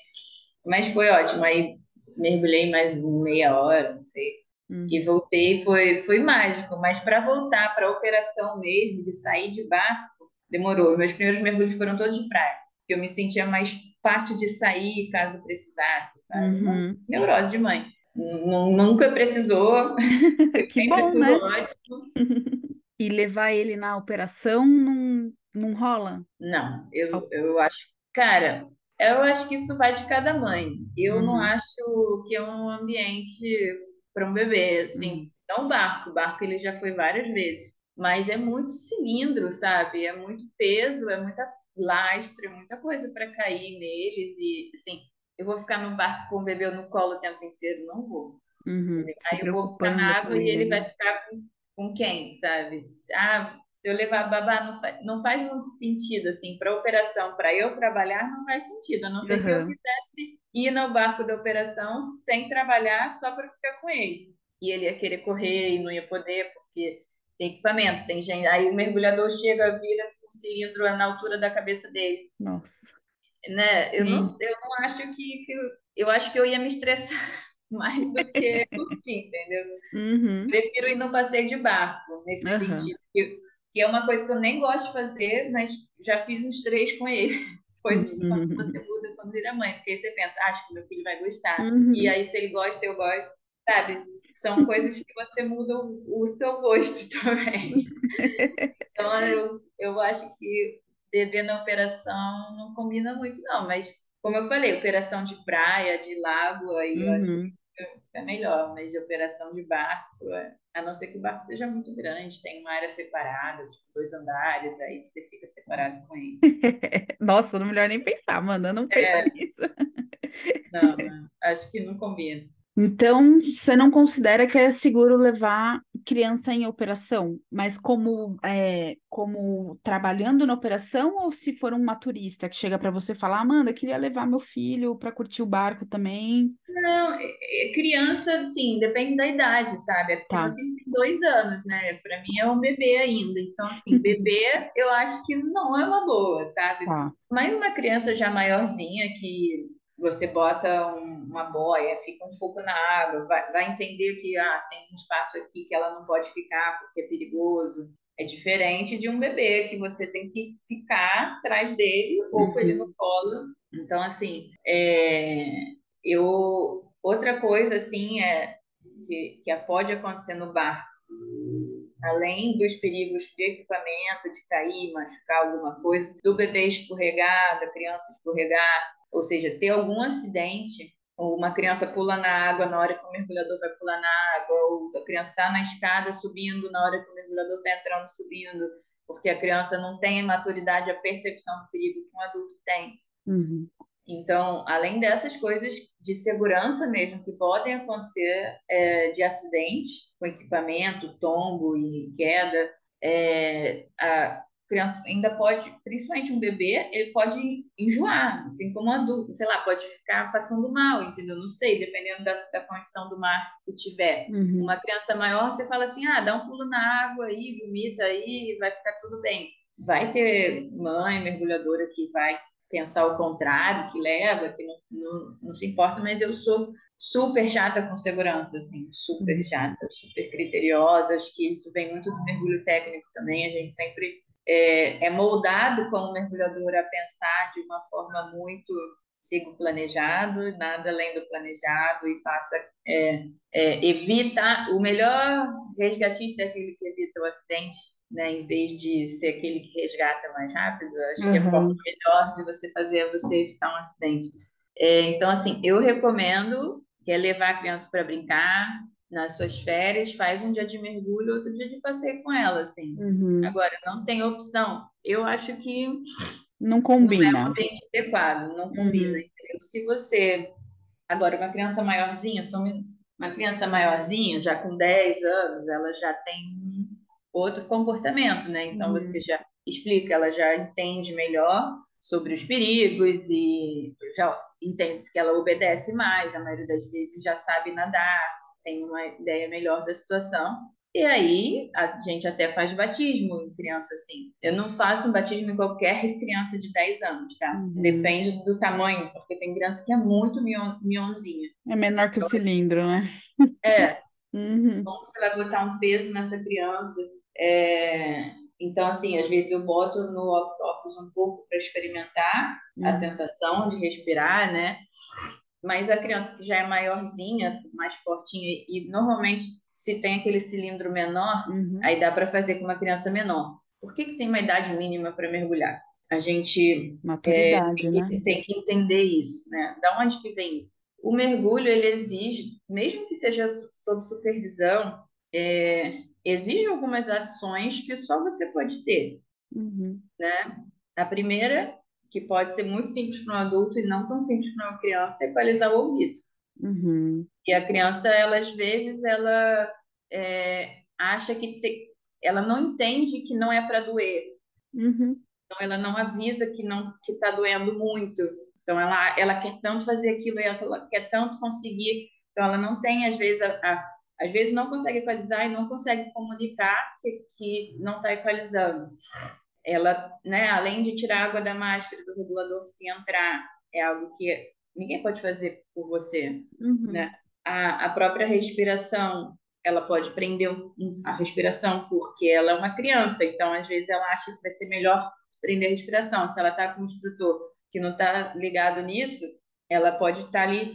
Mas foi ótimo. Aí mergulhei mais meia hora, não sei. Uhum. E voltei, foi, foi mágico. Mas para voltar para a operação mesmo, de sair de barco, demorou. Meus primeiros mergulhos foram todos de praia. Eu me sentia mais fácil de sair caso precisasse, sabe? Uhum. Neurose de mãe. N- Nunca precisou. Que Sempre bom, tudo né? ótimo. E levar ele na operação não, não rola? Não, eu, eu acho. Cara, eu acho que isso vai de cada mãe. Eu não Uhum. acho que é um ambiente para um bebê, assim. Uhum. Não barco, barco ele já foi várias vezes. Mas é muito cilindro, sabe? É muito peso, é muita lastro, é muita coisa para cair neles. E, assim, eu vou ficar no barco com o bebê no colo o tempo inteiro? Não vou. Uhum. Aí eu vou ficar na água com e ele ele. vai ficar com, com quem, sabe? Ah, se eu levar babá, não, fa não faz muito sentido, assim, para operação, para eu trabalhar, não faz sentido, a não ser que eu Uhum. quisesse ir no barco da operação sem trabalhar, só para ficar com ele. E ele ia querer correr e não ia poder, porque tem equipamento, tem gente. Aí o mergulhador chega, vira com o cilindro na altura da cabeça dele, Nossa. né? Eu não, eu não acho que, que eu, eu acho que eu ia me estressar mais do que curtir, entendeu? Uhum. Prefiro ir no passeio de barco, nesse Aham. sentido. Que, que é uma coisa que eu nem gosto de fazer, mas já fiz uns três com ele. Coisas que quando você muda, quando vira mãe. Porque aí você pensa, ah, acho que meu filho vai gostar. Uhum. E aí, se ele gosta, eu gosto. Sabe? São coisas que você muda o, o seu gosto também. Então, eu, eu acho que bebê na operação não combina muito, não. Mas, como eu falei, operação de praia, de lago, aí eu acho Uhum. que é melhor. Mas operação de barco, é- a não ser que o barco seja muito grande, tem uma área separada, tipo dois andares, aí você fica separado com ele. Nossa, não é melhor nem pensar, mano. Não pensa É, nisso. não, não, acho que não combina. Então, você não considera que é seguro levar criança em operação, mas como é, como trabalhando na operação ou se for um turista que chega para você e fala, Amanda, queria levar meu filho para curtir o barco também. Não, é, é criança, sim, depende da idade, sabe? É porque Tá. meu filho tem dois anos, né? Para mim é um bebê ainda. Então, assim, bebê eu acho que não é uma boa, sabe? Tá. Mas uma criança já maiorzinha que você bota um- uma boia, fica um pouco na água, vai, vai entender que ah, tem um espaço aqui que ela não pode ficar porque é perigoso. É diferente de um bebê que você tem que ficar atrás dele ou com ele no colo. Então, assim, é, eu outra coisa assim é que, que pode acontecer no barco, além dos perigos de equipamento, de cair, machucar alguma coisa, do bebê escorregar, da criança escorregar, ou seja, ter algum acidente, ou uma criança pula na água na hora que o mergulhador vai pular na água, ou a criança está na escada subindo na hora que o mergulhador está entrando subindo, porque a criança não tem a maturidade, a percepção do perigo que um adulto tem. Uhum. Então, além dessas coisas de segurança mesmo que podem acontecer é, de acidente com equipamento, tombo e queda, é, a criança ainda pode, principalmente um bebê, ele pode enjoar, assim como um adulto, sei lá, pode ficar passando mal, entendeu? Não sei, dependendo da, da condição do mar que tiver. Uhum. Uma criança maior, você fala assim, ah, dá um pulo na água aí, vomita aí, vai ficar tudo bem. Vai ter mãe mergulhadora que vai pensar o contrário, que leva, que não, não, não se importa, mas eu sou super chata com segurança, assim, super Uhum. chata, super criteriosa, acho que isso vem muito do mergulho técnico também, a gente sempre é, é moldado como mergulhador a pensar de uma forma muito siga o planejado, nada além do planejado e faça é, é, evita o melhor resgatista é aquele que evita o acidente, né? Em vez de ser aquele que resgata mais rápido, acho que a Uhum. forma melhor de você fazer é você evitar um acidente. É, então, assim, eu recomendo que é levar a criança para brincar nas suas férias, faz um dia de mergulho, outro dia de passeio com ela, assim. Uhum. Agora, não tem opção. Eu acho que Não não é um combina. ambiente adequado, não combina, Uhum. Se você. Agora, uma criança maiorzinha, minuto. uma criança maiorzinha, já com 10 anos, ela já tem outro comportamento, né? Então, Uhum. você já explica, ela já entende melhor sobre os perigos e já entende que ela obedece mais, a maioria das vezes já sabe nadar, tem uma ideia melhor da situação. E aí, a gente até faz batismo em criança assim. Eu não faço um batismo em qualquer criança de 10 anos, tá? Uhum. Depende do tamanho, porque tem criança que é muito mion- mionzinha. É menor que o cilindro, né? É, Uhum. como você vai botar um peso nessa criança? É, Então, assim, às vezes eu boto no octopus um pouco para experimentar a Uhum. sensação de respirar, né? Mas a criança que já é maiorzinha, mais fortinha, e normalmente se tem aquele cilindro menor, Uhum. aí dá para fazer com uma criança menor. Por que que tem uma idade mínima para mergulhar? A gente Maturidade, né? tem, tem que entender isso, né? Da onde que vem isso? O mergulho, ele exige, mesmo que seja sob supervisão, é, exige algumas ações que só você pode ter, Uhum. né? A primeira, que pode ser muito simples para um adulto e não tão simples para uma criança, é equalizar o ouvido. Uhum. E a criança, ela às vezes, ela é, acha que te- ela não entende que não é para doer. Uhum. Então ela não avisa que não que está doendo muito. Então ela ela quer tanto fazer aquilo, ela, quer tanto conseguir. Então ela não tem às vezes a, a- às vezes não consegue equalizar e não consegue comunicar que, que não está equalizando. Ela, né, além de tirar a água da máscara do regulador se entrar, é algo que ninguém pode fazer por você Uhum. né? A, a própria respiração, ela pode prender a respiração porque ela é uma criança, então às vezes ela acha que vai ser melhor prender a respiração. Se ela está com um instrutor que não está ligado nisso, ela pode estar ali,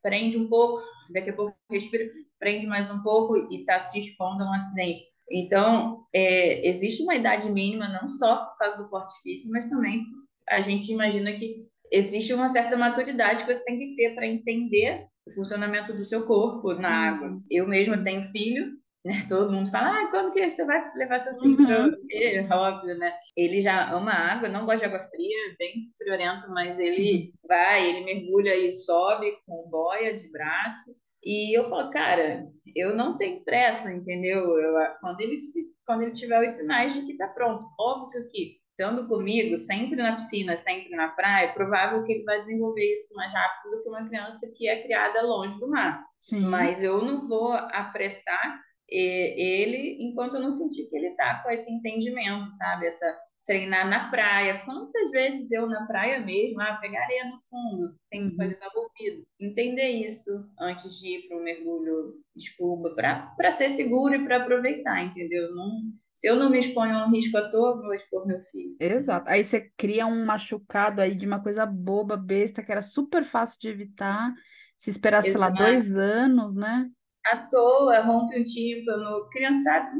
prende um pouco, daqui a pouco respira, prende mais um pouco e está se expondo a um acidente. Então, é, existe uma idade mínima, não só por causa do porte físico, mas também a gente imagina que existe uma certa maturidade que você tem que ter para entender o funcionamento do seu corpo na Uhum. água. Eu mesma tenho filho, né? Todo mundo fala, ah, quando que você vai levar seu filho para Uhum. é, óbvio, né? Ele já ama água, não gosta de água fria, bem friorento, mas ele vai, ele mergulha e sobe com boia de braço. E eu falo, cara, eu não tenho pressa, entendeu? Eu, quando ele se, quando ele tiver os sinais de que tá pronto, óbvio que estando comigo, sempre na piscina, sempre na praia, é provável que ele vai desenvolver isso mais rápido do que uma criança que é criada longe do mar. Sim. Mas eu não vou apressar ele enquanto eu não sentir que ele está com esse entendimento, sabe? Essa treinar na praia. Quantas vezes eu na praia mesmo, ah, pegar areia no fundo, tem que equalizar o ouvido. Entender isso antes de ir para um mergulho de escuba, para ser seguro e para aproveitar, entendeu? Não, se eu não me exponho a um risco à toa, vou expor meu filho. Exato. Aí você cria um machucado aí de uma coisa boba, besta, que era super fácil de evitar. Se esperasse, sei lá, dois anos, né? À toa, rompe um tímpano. Criançada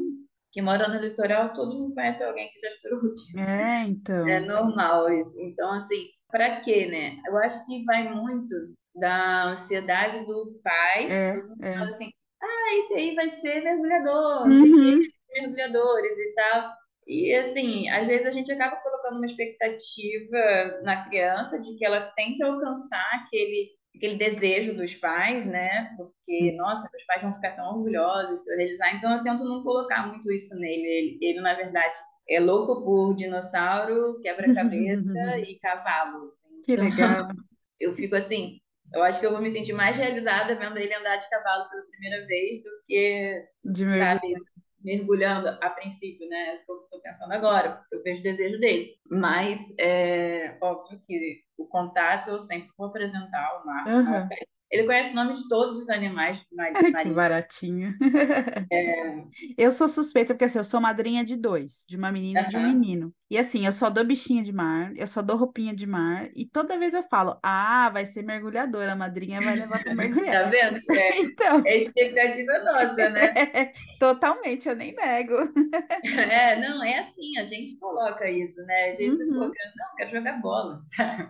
que mora no litoral, todo mundo conhece alguém que já estourou o tímpano. É, então. É normal isso. Então, assim, para quê, né? Eu acho que vai muito da ansiedade do pai. É, é. Assim, ah, esse aí vai ser mergulhador, uhum. mergulhadores e tal. E assim, às vezes a gente acaba colocando uma expectativa na criança de que ela tem que alcançar aquele aquele desejo dos pais, né? Porque, nossa, meus pais vão ficar tão orgulhosos se eu realizar. Então, eu tento não colocar muito isso nele. Ele, ele na verdade, é louco por dinossauro, quebra-cabeça e cavalo. Assim. Que então, legal. Eu fico assim, eu acho que eu vou me sentir mais realizada vendo ele andar de cavalo pela primeira vez do que, de sabe, mergulhando a princípio, né? É isso que eu estou pensando agora, porque eu vejo o desejo dele. Mas é óbvio que o contato eu sempre vou apresentar o mar. Uhum. Ele conhece o nome de todos os animais Que baratinho. É... Eu sou suspeita, porque assim, eu sou madrinha de dois, de uma menina e de um menino. E assim, eu só dou bichinha de mar, eu só dou roupinha de mar, e toda vez eu falo, ah, vai ser mergulhadora, a madrinha vai levar para mergulhar. tá vendo? É, então... é expectativa nossa, né? É, totalmente, eu nem nego. É, não, é assim, a gente coloca isso, né? A gente uhum. coloca, não, quero jogar bola, sabe?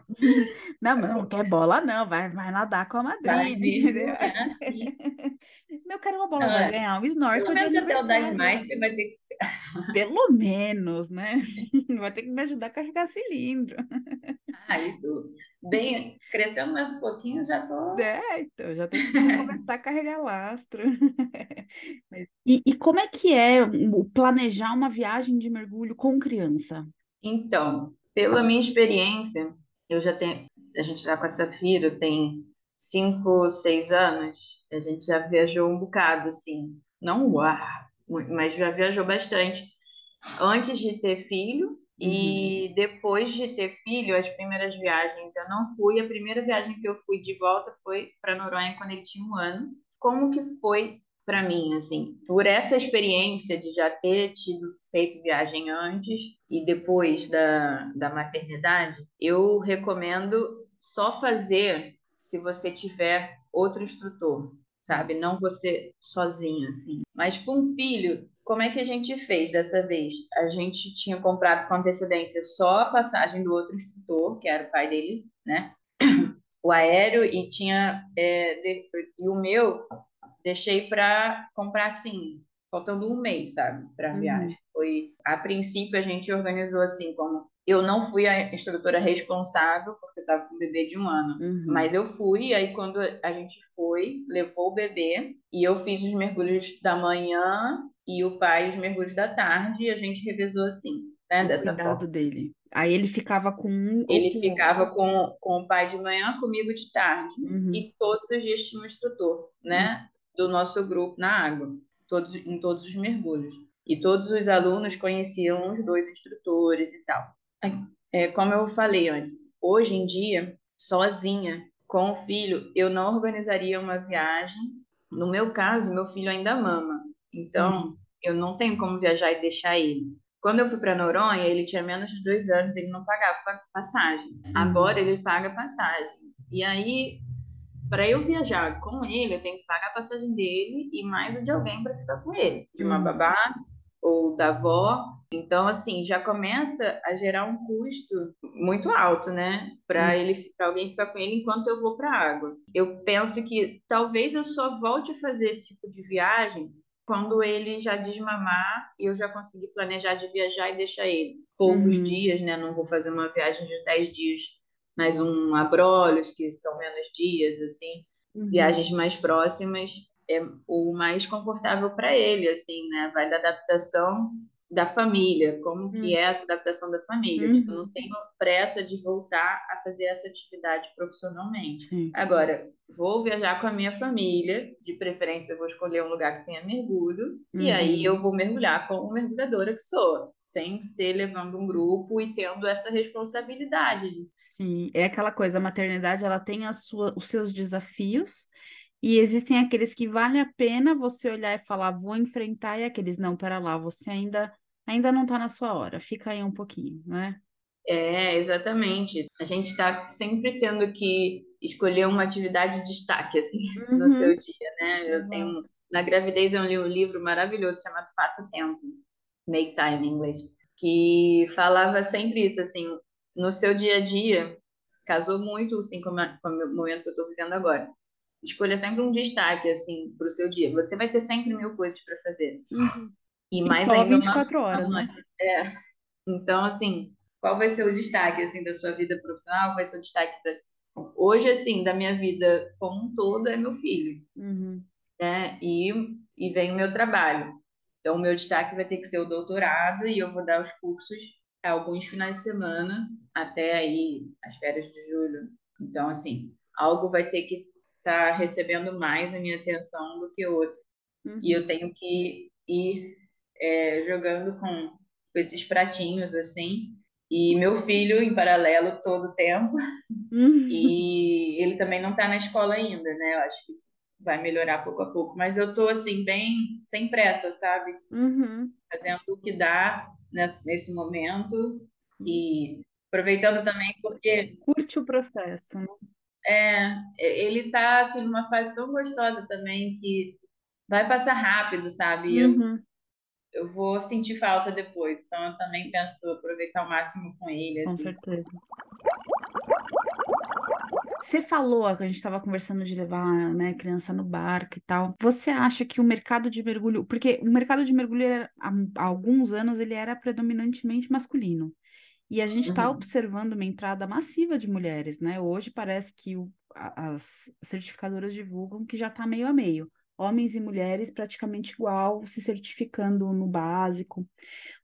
Não, não quer bola, não, vai, vai nadar com a madrinha. Entendeu? É assim. Quero uma bola, vai ganhar um snorkel. Pelo menos até o das mais, você vai ter que. Pelo menos, né? vai ter que me ajudar a carregar cilindro. Ah, isso. Bem, crescendo mais um pouquinho, já tô. É, então, já tenho que começar a carregar lastro. Mas... E, e como é que é planejar uma viagem de mergulho com criança? Então, pela minha experiência, eu já tenho. A gente está com a Safira, tem cinco, seis anos. A gente já viajou um bocado, assim. Não uau, mas já viajou bastante. Antes de ter filho e uhum. depois de ter filho, as primeiras viagens eu não fui. A primeira viagem que eu fui de volta foi para Noronha quando ele tinha um ano. Como que foi para mim, assim, por essa experiência de já ter tido feito viagem antes e depois da, da maternidade, eu recomendo só fazer se você tiver outro instrutor, sabe? Não você sozinho, assim. Mas com um filho, como é que a gente fez dessa vez? A gente tinha comprado com antecedência só a passagem do outro instrutor, que era o pai dele, né? O aéreo e tinha é, de, e o meu deixei para comprar assim, faltando um mês, sabe, para a viagem. Uhum. Foi a princípio a gente organizou assim como eu não fui a instrutora responsável, porque eu estava com um bebê de um ano. Uhum. Mas eu fui, aí quando a gente foi, levou o bebê, e eu fiz os mergulhos da manhã e o pai os mergulhos da tarde, e a gente revezou assim, né? O dessa forma. dele. Aí ele ficava com um. Ele ficava com, com o pai de manhã, comigo de tarde. Uhum. E todos os dias tinha um instrutor, né? Uhum. Do nosso grupo na água, todos, em todos os mergulhos. E todos os alunos conheciam os dois instrutores e tal. É, como eu falei antes, hoje em dia, sozinha, com o filho, eu não organizaria uma viagem. No meu caso, meu filho ainda mama, então uhum. eu não tenho como viajar e deixar ele. Quando eu fui para Noronha, ele tinha menos de dois anos, ele não pagava passagem. Uhum. Agora ele paga passagem. E aí, para eu viajar com ele, eu tenho que pagar a passagem dele e mais a de alguém para ficar com ele, de uma uhum. babá ou da avó. Então, assim, já começa a gerar um custo muito alto, né? Para hum. ele, para alguém ficar com ele enquanto eu vou para a água. Eu penso que talvez eu só volte a fazer esse tipo de viagem quando ele já desmamar e eu já conseguir planejar de viajar e deixar ele. Poucos uhum. dias, né? Não vou fazer uma viagem de 10 dias, mas um abrolhos, que são menos dias, assim. uhum. viagens mais próximas é o mais confortável para ele, assim, né? Vai da adaptação da família, como que hum. é essa adaptação da família. Uhum. Tipo, não tenho pressa de voltar a fazer essa atividade profissionalmente. Sim. Agora, vou viajar com a minha família, de preferência eu vou escolher um lugar que tenha mergulho, uhum. e aí eu vou mergulhar como mergulhadora que sou, sem ser levando um grupo e tendo essa responsabilidade. Sim, é aquela coisa, a maternidade ela tem a sua, os seus desafios, e existem aqueles que vale a pena você olhar e falar, vou enfrentar, e aqueles, não, pera lá, você ainda ainda não está na sua hora, fica aí um pouquinho, né? É, exatamente. A gente está sempre tendo que escolher uma atividade de destaque, assim, uhum. no seu dia, né? Eu tenho, na gravidez eu li um livro maravilhoso chamado Faça Tempo, Make Time em inglês, que falava sempre isso, assim, no seu dia a dia, casou muito, assim, com, a, com o momento que eu estou vivendo agora. Escolha sempre um destaque, assim, para o seu dia. Você vai ter sempre mil coisas para fazer. Uhum. E mais só ainda 24 uma... horas, né? É. Então, assim, qual vai ser o destaque, assim, da sua vida profissional? Qual vai ser o destaque para Hoje, assim, da minha vida como um todo é meu filho, uhum. né? E, e vem o meu trabalho. Então, o meu destaque vai ter que ser o doutorado e eu vou dar os cursos alguns finais de semana até aí as férias de julho. Então, assim, algo vai ter que tá recebendo mais a minha atenção do que outro. Uhum. E eu tenho que ir é, jogando com, com esses pratinhos assim. E meu filho, em paralelo, todo o tempo. Uhum. E ele também não está na escola ainda, né? Eu acho que isso vai melhorar pouco a pouco. Mas eu tô assim, bem sem pressa, sabe? Uhum. Fazendo o que dá nesse, nesse momento. E aproveitando também porque. Curte o processo, né? É, ele tá assim, numa fase tão gostosa também que vai passar rápido, sabe? Uhum. Eu eu vou sentir falta depois. Então eu também penso aproveitar o máximo com ele. Com assim. certeza. Você falou que a gente estava conversando de levar né, criança no barco e tal. Você acha que o mercado de mergulho, porque o mercado de mergulho era, há alguns anos ele era predominantemente masculino. E a gente está uhum. observando uma entrada massiva de mulheres, né? Hoje parece que o, as certificadoras divulgam que já está meio a meio homens e mulheres praticamente igual, se certificando no básico.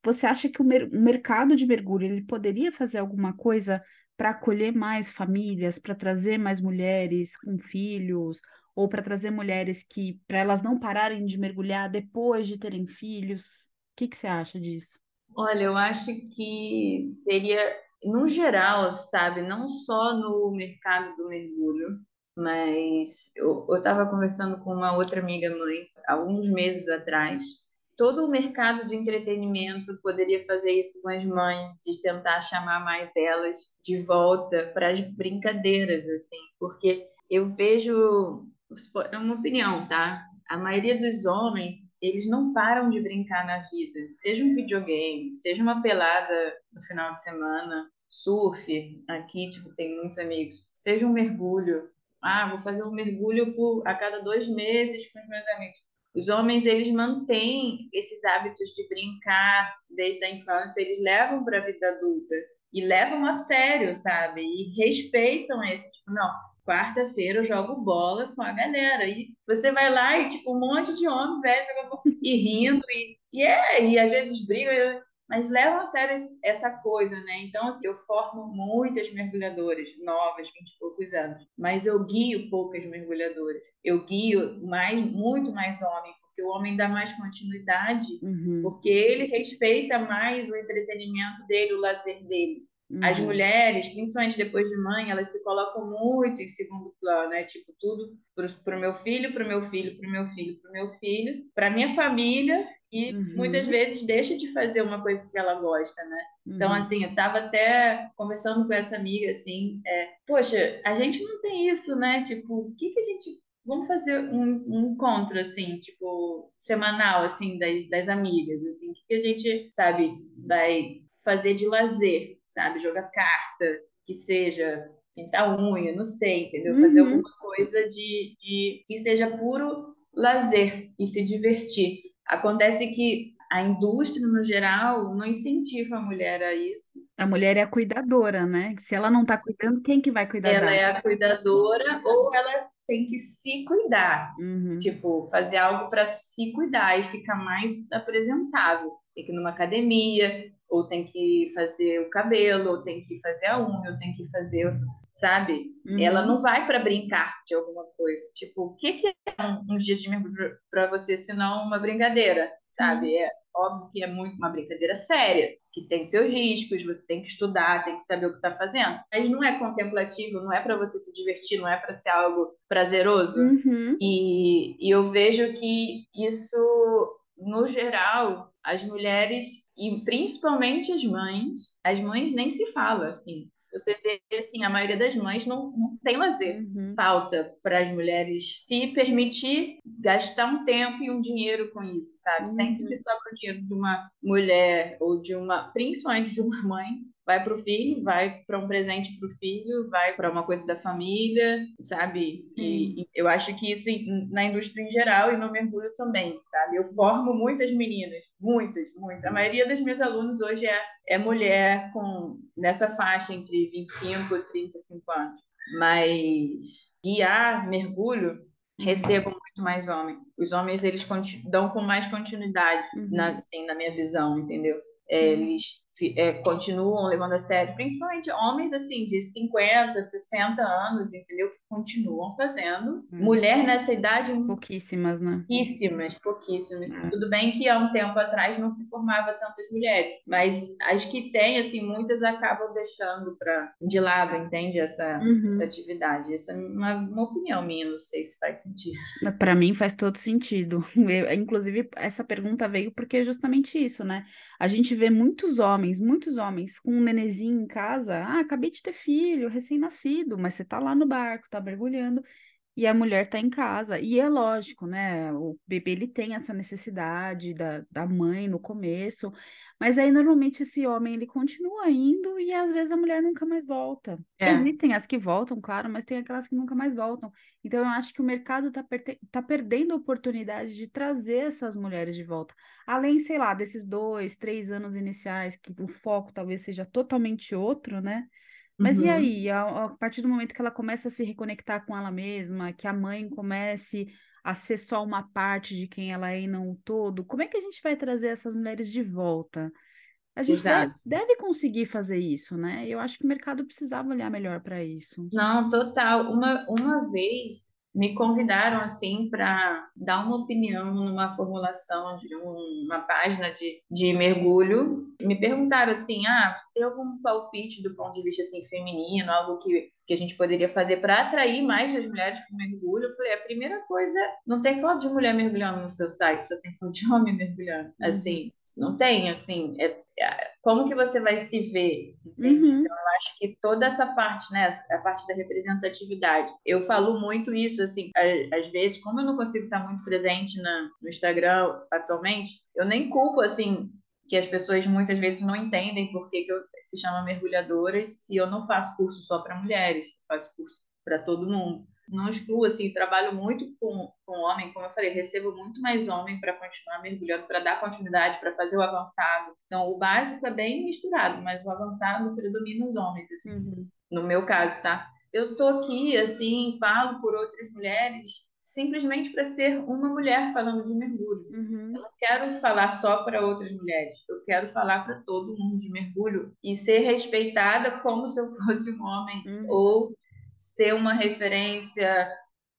Você acha que o, mer o mercado de mergulho ele poderia fazer alguma coisa para acolher mais famílias, para trazer mais mulheres com filhos, ou para trazer mulheres que, para elas não pararem de mergulhar depois de terem filhos? O que, que você acha disso? Olha, eu acho que seria, no geral, sabe, não só no mercado do mergulho, mas eu estava conversando com uma outra amiga mãe, alguns meses atrás. Todo o mercado de entretenimento poderia fazer isso com as mães, de tentar chamar mais elas de volta para as brincadeiras, assim, porque eu vejo, é uma opinião, tá? A maioria dos homens, eles não param de brincar na vida, seja um videogame, seja uma pelada no final de semana, surf, aqui, tipo, tem muitos amigos, seja um mergulho, ah, vou fazer um mergulho por, a cada dois meses com os meus amigos. Os homens, eles mantêm esses hábitos de brincar desde a infância, eles levam para a vida adulta e levam a sério, sabe? E respeitam esse, tipo, não, quarta-feira eu jogo bola com a galera. E você vai lá e, tipo, um monte de homem velho jogando e rindo, e, e é, e às vezes brigam mas levam a sério essa coisa, né? Então, assim, eu formo muitas mergulhadoras novas, 20 e poucos anos, mas eu guio poucas mergulhadoras. Eu guio mais, muito mais homem, porque o homem dá mais continuidade, uhum. porque ele respeita mais o entretenimento dele, o lazer dele. Uhum. As mulheres, principalmente depois de mãe, elas se colocam muito em segundo plano, né? Tipo, tudo para o meu filho, para o meu filho, para o meu filho, para o meu filho, para minha família e uhum. muitas vezes deixa de fazer uma coisa que ela gosta, né? Então, uhum. Então, assim, eu tava até conversando com essa amiga, assim, é, poxa, a gente não tem isso, né? Tipo, o que que a gente... Vamos fazer um, um encontro, assim, tipo, semanal, assim, das, das amigas, assim, o que que a gente, sabe, vai fazer de lazer, sabe? Jogar carta, que seja pintar unha, não sei, entendeu? Uhum. Fazer alguma coisa de, de que seja puro lazer e se divertir. Acontece que a indústria, no geral, não incentiva a mulher a isso. A mulher é a cuidadora, né? Se ela não está cuidando, quem que vai cuidar ela dela? é a cuidadora ou ela tem que se cuidar. Uhum. Tipo, fazer algo para se cuidar e ficar mais apresentável. Tem que ir numa academia, ou tem que fazer o cabelo, ou tem que fazer a unha, ou tem que fazer, sabe? Uhum. Ela não vai para brincar de alguma coisa. Tipo, o que, que é um, um dia de mergulho para você, se não uma brincadeira, sabe? É óbvio que é muito uma brincadeira séria, que tem seus riscos, você tem que estudar, tem que saber o que está fazendo. Mas não é contemplativo, não é para você se divertir, não é para ser algo prazeroso. Uhum. E, e eu vejo que isso, no geral, as mulheres e principalmente as mães, as mães nem se fala assim. Se você vê assim, a maioria das mães não, não tem lazer. Uhum. Falta para as mulheres se permitir gastar um tempo e um dinheiro com isso, sabe? Uhum. Sempre que sobra o dinheiro de uma mulher ou de uma, principalmente de uma mãe, vai para o filho, vai para um presente para o filho, vai para uma coisa da família, sabe? E, e, eu acho que isso na indústria em geral e no mergulho também, sabe? Eu formo muitas meninas, muitas, muitas. A maioria das meus alunos hoje é, é mulher com nessa faixa entre 25 e 35 anos. Mas guiar mergulho recebo muito mais homem. Os homens eles dão com mais continuidade Uhum. na, assim, na minha visão, entendeu? É, eles é, continuam levando a sério, principalmente homens assim de 50, 60 anos, entendeu? Que continuam fazendo. Hum. Mulher nessa idade, Pouquíssimas, né? pouquíssimas, pouquíssimas. É. Tudo bem que há um tempo atrás não se formava tantas mulheres, mas as que tem, assim, muitas acabam deixando para de lado, entende? Essa, Uhum. essa atividade. Essa é uma, uma opinião minha, não sei se faz sentido. Para mim faz todo sentido. Eu- inclusive, essa pergunta veio porque é justamente isso, né? A gente vê muitos homens, muitos homens com um nenezinho em casa. Ah, acabei de ter filho, recém-nascido, mas você tá lá no barco, tá mergulhando, e a mulher tá em casa. E é lógico, né? O bebê ele tem essa necessidade da, da mãe no começo, mas aí normalmente esse homem ele continua indo e às vezes a mulher nunca mais volta. É. Existem as que voltam, claro, mas tem aquelas que nunca mais voltam. Então, eu acho que o mercado está tá perdendo a oportunidade de trazer essas mulheres de volta. Além, sei lá, desses dois, três anos iniciais, que o foco talvez seja totalmente outro, né? Mas e Uhum. aí, a, a partir do momento que ela começa a se reconectar com ela mesma, que a mãe comece a ser só uma parte de quem ela é e não o todo, como é que a gente vai trazer essas mulheres de volta? A gente deve, deve conseguir fazer isso, né? Eu acho que o mercado precisava olhar melhor para isso. Não, total. Uma, uma vez me convidaram assim para dar uma opinião numa formulação de um- uma página de, de mergulho. Me perguntaram assim: ah, você tem algum palpite do ponto de vista assim feminino, algo que, que a gente poderia fazer para atrair mais as mulheres para o mergulho? Eu falei: a primeira coisa, não tem foto de mulher mergulhando no seu site, só tem foto de homem mergulhando. Assim, não tem, assim, é- é- como que você vai se ver? Uhum. acho que toda essa parte, né, a parte da representatividade, eu falo muito isso, assim, às vezes, como eu não consigo estar muito presente na, no Instagram atualmente, eu nem culpo, assim, que as pessoas muitas vezes não entendem por que, que eu se chama mergulhadoras se eu não faço curso só para mulheres, eu faço curso para todo mundo. Não excluo, assim, trabalho muito com, com homem, como eu falei, recebo muito mais homem para continuar mergulhando, para dar continuidade, para fazer o avançado. Então, o básico é bem misturado, mas o avançado predomina os homens, assim Uhum. no meu caso, tá? Eu estou aqui, assim, falo por outras mulheres, simplesmente para ser uma mulher falando de mergulho. Uhum. Eu não quero falar só para outras mulheres, eu quero falar para todo mundo de mergulho e ser respeitada como se eu fosse um homem, Uhum. ou ser uma referência,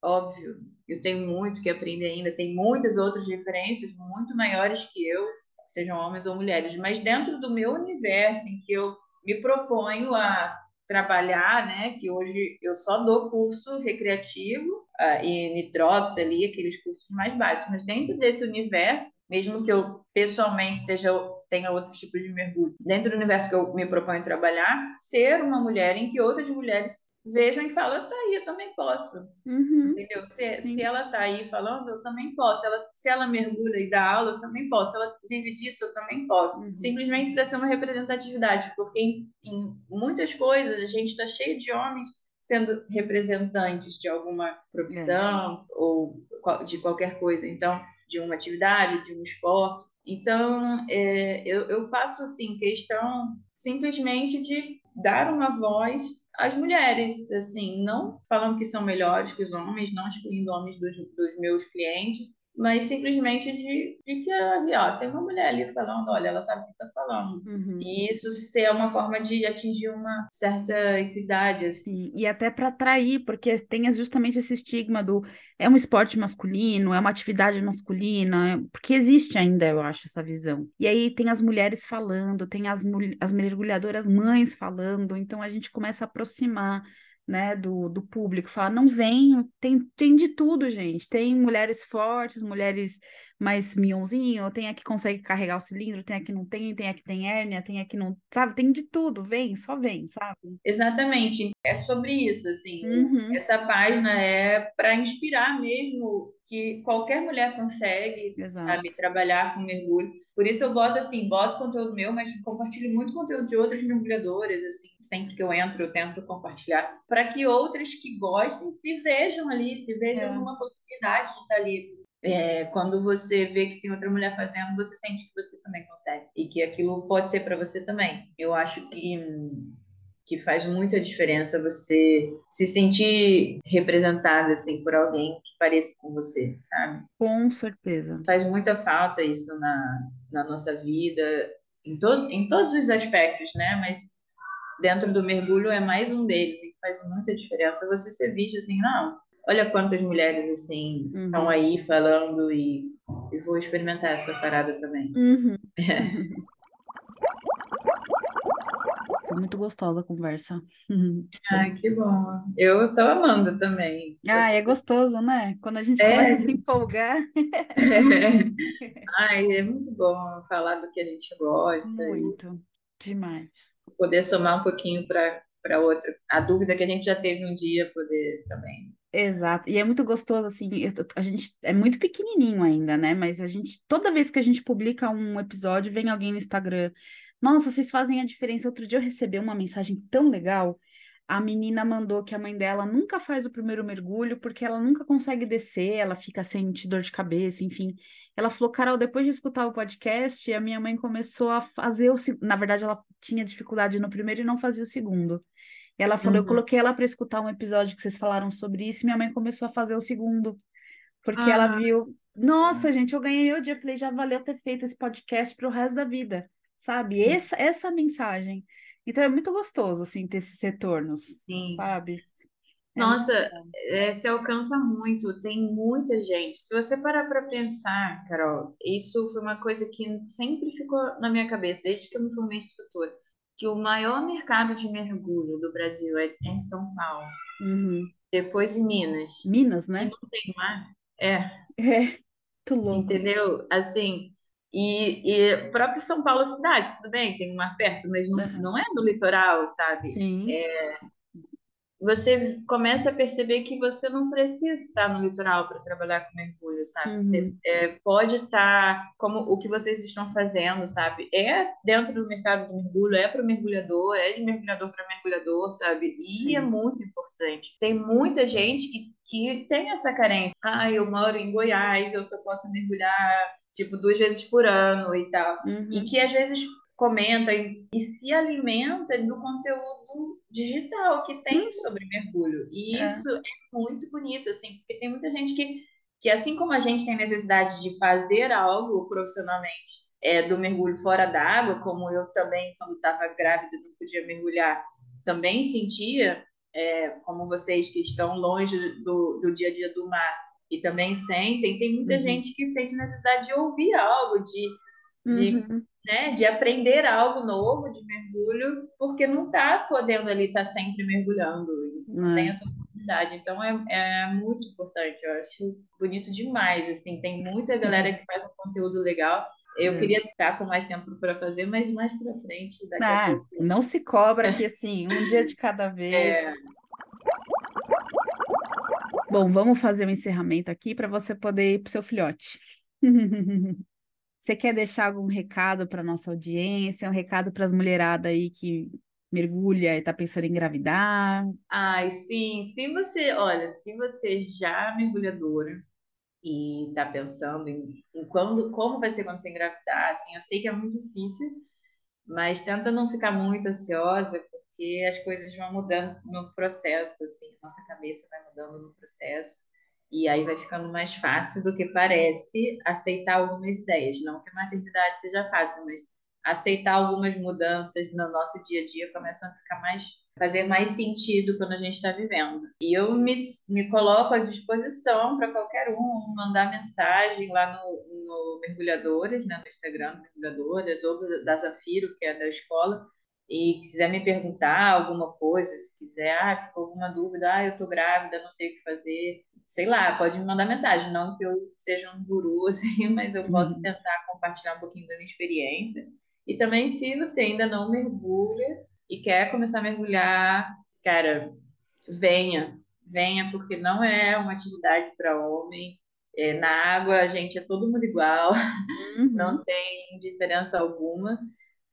óbvio. Eu tenho muito que aprender ainda, tem muitas outras referências muito maiores que eu, sejam homens ou mulheres, mas dentro do meu universo em que eu me proponho a trabalhar, né? Que hoje eu só dou curso recreativo ah, e nitrox ali, aqueles cursos mais básicos. Mas dentro desse universo, mesmo que eu pessoalmente seja tenha outros tipos de mergulho, dentro do universo que eu me proponho trabalhar, ser uma mulher em que outras mulheres vejam e falam, tá aí, eu também posso. Uhum. Entendeu? Se, Sim. se ela tá aí falando, eu também posso. Ela, se ela mergulha e dá aula, eu também posso. Se ela vive disso, eu também posso. Uhum. Simplesmente para ser uma representatividade, porque em, em muitas coisas a gente está cheio de homens sendo representantes de alguma profissão ou qual- de qualquer coisa. Então, de uma atividade, de um esporte. Então, é, eu, eu faço assim questão simplesmente de dar uma voz as mulheres, assim, não falando que são melhores que os homens, não excluindo homens dos, dos meus clientes, mas simplesmente de, de que ali, ó, tem uma mulher ali falando, olha, ela sabe o que está falando. Uhum. E isso ser uma forma de atingir uma certa equidade. Assim. Sim, e até para atrair, porque tem justamente esse estigma do é um esporte masculino, é uma atividade masculina, porque existe ainda, eu acho, essa visão. E aí tem as mulheres falando, tem as, as mergulhadoras mães falando, então a gente começa a aproximar né, do, do público, falar, não vem, tem, tem de tudo, gente. Tem mulheres fortes, mulheres mais mionzinho, tem a que consegue carregar o cilindro, tem a que não tem, tem a que tem hérnia, tem a que não, sabe? Tem de tudo, vem, só vem, sabe? Exatamente. É sobre isso, assim. Uhum. Essa página é para inspirar mesmo que qualquer mulher consegue, Exato. sabe, trabalhar com mergulho. Por isso eu boto assim, boto conteúdo meu, mas compartilho muito conteúdo de outras mergulhadoras, assim, sempre que eu entro eu tento compartilhar, para que outras que gostem se vejam ali, se vejam é. uma possibilidade de estar ali. É, quando você vê que tem outra mulher fazendo, você sente que você também consegue e que aquilo pode ser para você também. Eu acho que que faz muita diferença você se sentir representada assim por alguém que pareça com você, sabe? Com certeza. Faz muita falta isso na, na nossa vida, em, todo, em todos os aspectos, né? Mas dentro do mergulho é mais um deles e faz muita diferença você ser visto assim, não. Olha quantas mulheres assim estão uhum. aí falando e, e vou experimentar essa parada também. Uhum. É. Muito gostosa a conversa. Ai, que bom. Eu tô amando também. Ah, é gostoso, né? Quando a gente é. começa a se empolgar. É. Ai, é muito bom falar do que a gente gosta. Muito, demais. Poder somar um pouquinho para outra. A dúvida que a gente já teve um dia, poder também Exato. E é muito gostoso, assim, eu, a gente é muito pequenininho ainda, né? Mas a gente, toda vez que a gente publica um episódio, vem alguém no Instagram nossa, vocês fazem a diferença. Outro dia eu recebi uma mensagem tão legal. A menina mandou que a mãe dela nunca faz o primeiro mergulho porque ela nunca consegue descer, ela fica sem dor de cabeça, enfim. Ela falou, Carol, depois de escutar o podcast, a minha mãe começou a fazer o segundo. Na verdade, ela tinha dificuldade no primeiro e não fazia o segundo. E ela falou, uhum. eu coloquei ela para escutar um episódio que vocês falaram sobre isso, e minha mãe começou a fazer o segundo. Porque ah. ela viu, nossa, gente, eu ganhei meu dia. Eu falei, já valeu ter feito esse podcast para o resto da vida sabe? Essa, essa mensagem. Então é muito gostoso, assim, ter esses retornos, Sim. sabe? É Nossa, é, se alcança muito, tem muita gente. Se você parar para pensar, Carol, isso foi uma coisa que sempre ficou na minha cabeça, desde que eu me formei instrutora, que o maior mercado de mergulho do Brasil é em São Paulo. Uhum. Depois em Minas. Minas, né? E não tem mar. É. É, muito louco. Entendeu? Assim, e, e próprio São Paulo cidade, tudo bem, tem um mar perto, mas não, uhum. não é no litoral, sabe? Sim. É, você começa a perceber que você não precisa estar no litoral para trabalhar com mergulho, sabe? Uhum. Você é, pode estar como o que vocês estão fazendo, sabe? É dentro do mercado do mergulho, é para o mergulhador, é de mergulhador para mergulhador, sabe? E Sim. é muito importante. Tem muita gente que, que tem essa carência. Ah, eu moro em Goiás, eu só posso mergulhar tipo, duas vezes por ano e tal. Uhum. E que às vezes comenta e, e, se alimenta do conteúdo digital que tem uhum. sobre mergulho. E é. isso é muito bonito, assim, porque tem muita gente que, que, assim como a gente tem necessidade de fazer algo profissionalmente é, do mergulho fora d'água, como eu também, quando estava grávida, não podia mergulhar, também sentia, é, como vocês que estão longe do, do dia a dia do mar, e também sentem, tem muita uhum. gente que sente necessidade de ouvir algo, de, de, uhum. Né, de aprender algo novo de mergulho, porque não está podendo ali estar tá sempre mergulhando, não tem é. essa oportunidade. Então é, é muito importante, eu acho bonito demais, assim, tem muita galera que faz um conteúdo legal. Eu é. queria estar com mais tempo para fazer, mas mais para frente. Daqui ah, não se cobra que assim, um dia de cada vez. É. Bom, vamos fazer um encerramento aqui para você poder ir para o seu filhote. Você quer deixar algum recado para nossa audiência, um recado para as mulheradas aí que mergulha e está pensando em engravidar? Ai, sim. Se você, olha, se você já é mergulhadora e está pensando em, em, quando, como vai ser quando você engravidar, assim, eu sei que é muito difícil, mas tenta não ficar muito ansiosa, porque as coisas vão mudando no processo, assim, nossa cabeça vai mudando no processo. E aí vai ficando mais fácil do que parece aceitar algumas ideias. Não que a maternidade seja fácil, mas aceitar algumas mudanças no nosso dia a dia começam a ficar mais fazer mais sentido quando a gente está vivendo. E eu me, me coloco à disposição para qualquer um mandar mensagem lá no, no Mergulhadoras, né, no Instagram Mergulhadoras, ou da Zafiro, que é da escola, e quiser me perguntar alguma coisa, se quiser, ah, ficou alguma dúvida, ah, eu tô grávida, não sei o que fazer, sei lá, pode me mandar mensagem, não que eu seja um guru, assim, mas eu posso uhum. tentar compartilhar um pouquinho da minha experiência. E também, se você ainda não mergulha e quer começar a mergulhar, cara, venha, venha, porque não é uma atividade para homem. É, na água, a gente é todo mundo igual, uhum. não tem diferença alguma.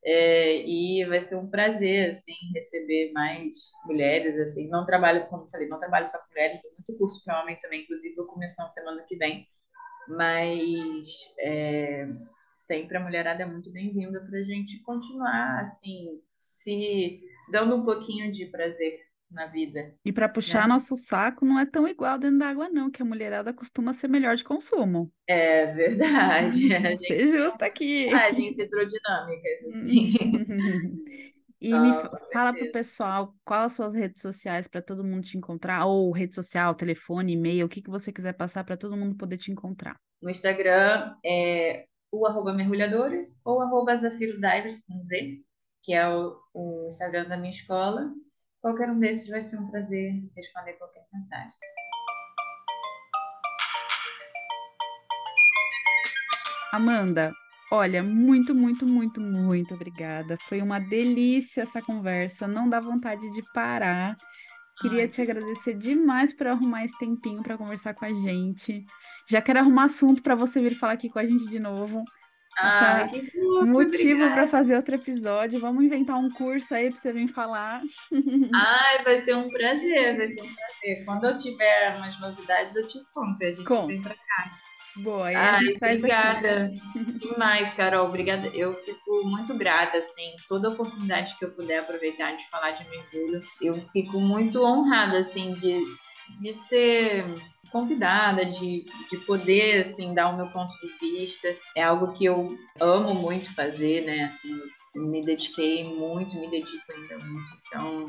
É, e vai ser um prazer, assim, receber mais mulheres, assim. Não trabalho, como falei, não trabalho só com mulheres, tem muito curso para homem também, inclusive vou começar na semana que vem. Mas é, sempre a mulherada é muito bem-vinda para a gente continuar, assim, se dando um pouquinho de prazer na vida. E para puxar né? nosso saco não é tão igual dentro da água, não, que a mulherada costuma ser melhor de consumo. É verdade. A ser justa aqui. Ah, agência hidrodinâmicas, assim. E me fala para o pessoal quais as suas redes sociais para todo mundo te encontrar, ou rede social, telefone, e-mail, o que, que você quiser passar para todo mundo poder te encontrar. No Instagram é o arroba mergulhadores ou arroba Zafiro Divers com Z, que é o, o Instagram da minha escola. Qualquer um desses vai ser um prazer responder qualquer mensagem. Amanda, olha, muito, muito, muito, muito obrigada. Foi uma delícia essa conversa, não dá vontade de parar. Queria Ai. te agradecer demais por arrumar esse tempinho para conversar com a gente. Já quero arrumar assunto para você vir falar aqui com a gente de novo. Ah, que fofo, motivo para fazer outro episódio. Vamos inventar um curso aí para você vir falar. Ai, vai ser um prazer, vai ser um prazer. Quando eu tiver umas novidades, eu te conto. A gente vem para cá. Boa, Ai, obrigada demais, Carol. Obrigada. Eu fico muito grata, assim, toda oportunidade que eu puder aproveitar de falar de mergulho. Eu fico muito honrada, assim, de, de ser convidada, de, de poder, assim, dar o meu ponto de vista. É algo que eu amo muito fazer, né? Assim, me dediquei muito, me dedico ainda muito. Então,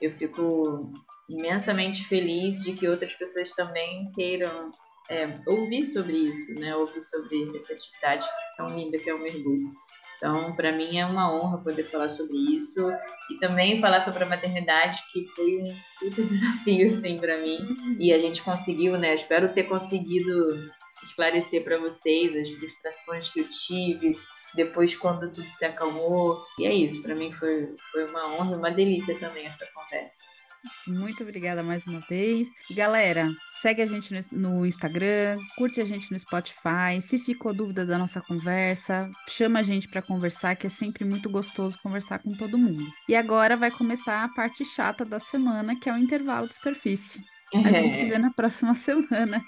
eu fico imensamente feliz de que outras pessoas também queiram é, ouvir sobre isso, né? Ouvir sobre essa atividade tão linda que é o mergulho. Então, para mim é uma honra poder falar sobre isso e também falar sobre a maternidade, que foi um puta desafio, assim, para mim. E a gente conseguiu, né? Espero ter conseguido esclarecer para vocês as frustrações que eu tive depois quando tudo se acalmou. E é isso, para mim foi, foi uma honra uma delícia também essa conversa. Muito obrigada mais uma vez. E galera, segue a gente no, Instagram, curte a gente no Spotify. Se ficou dúvida da nossa conversa, chama a gente para conversar, que é sempre muito gostoso conversar com todo mundo. E agora vai começar a parte chata da semana, que é o intervalo de superfície. A gente se vê na próxima semana.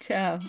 Tchau.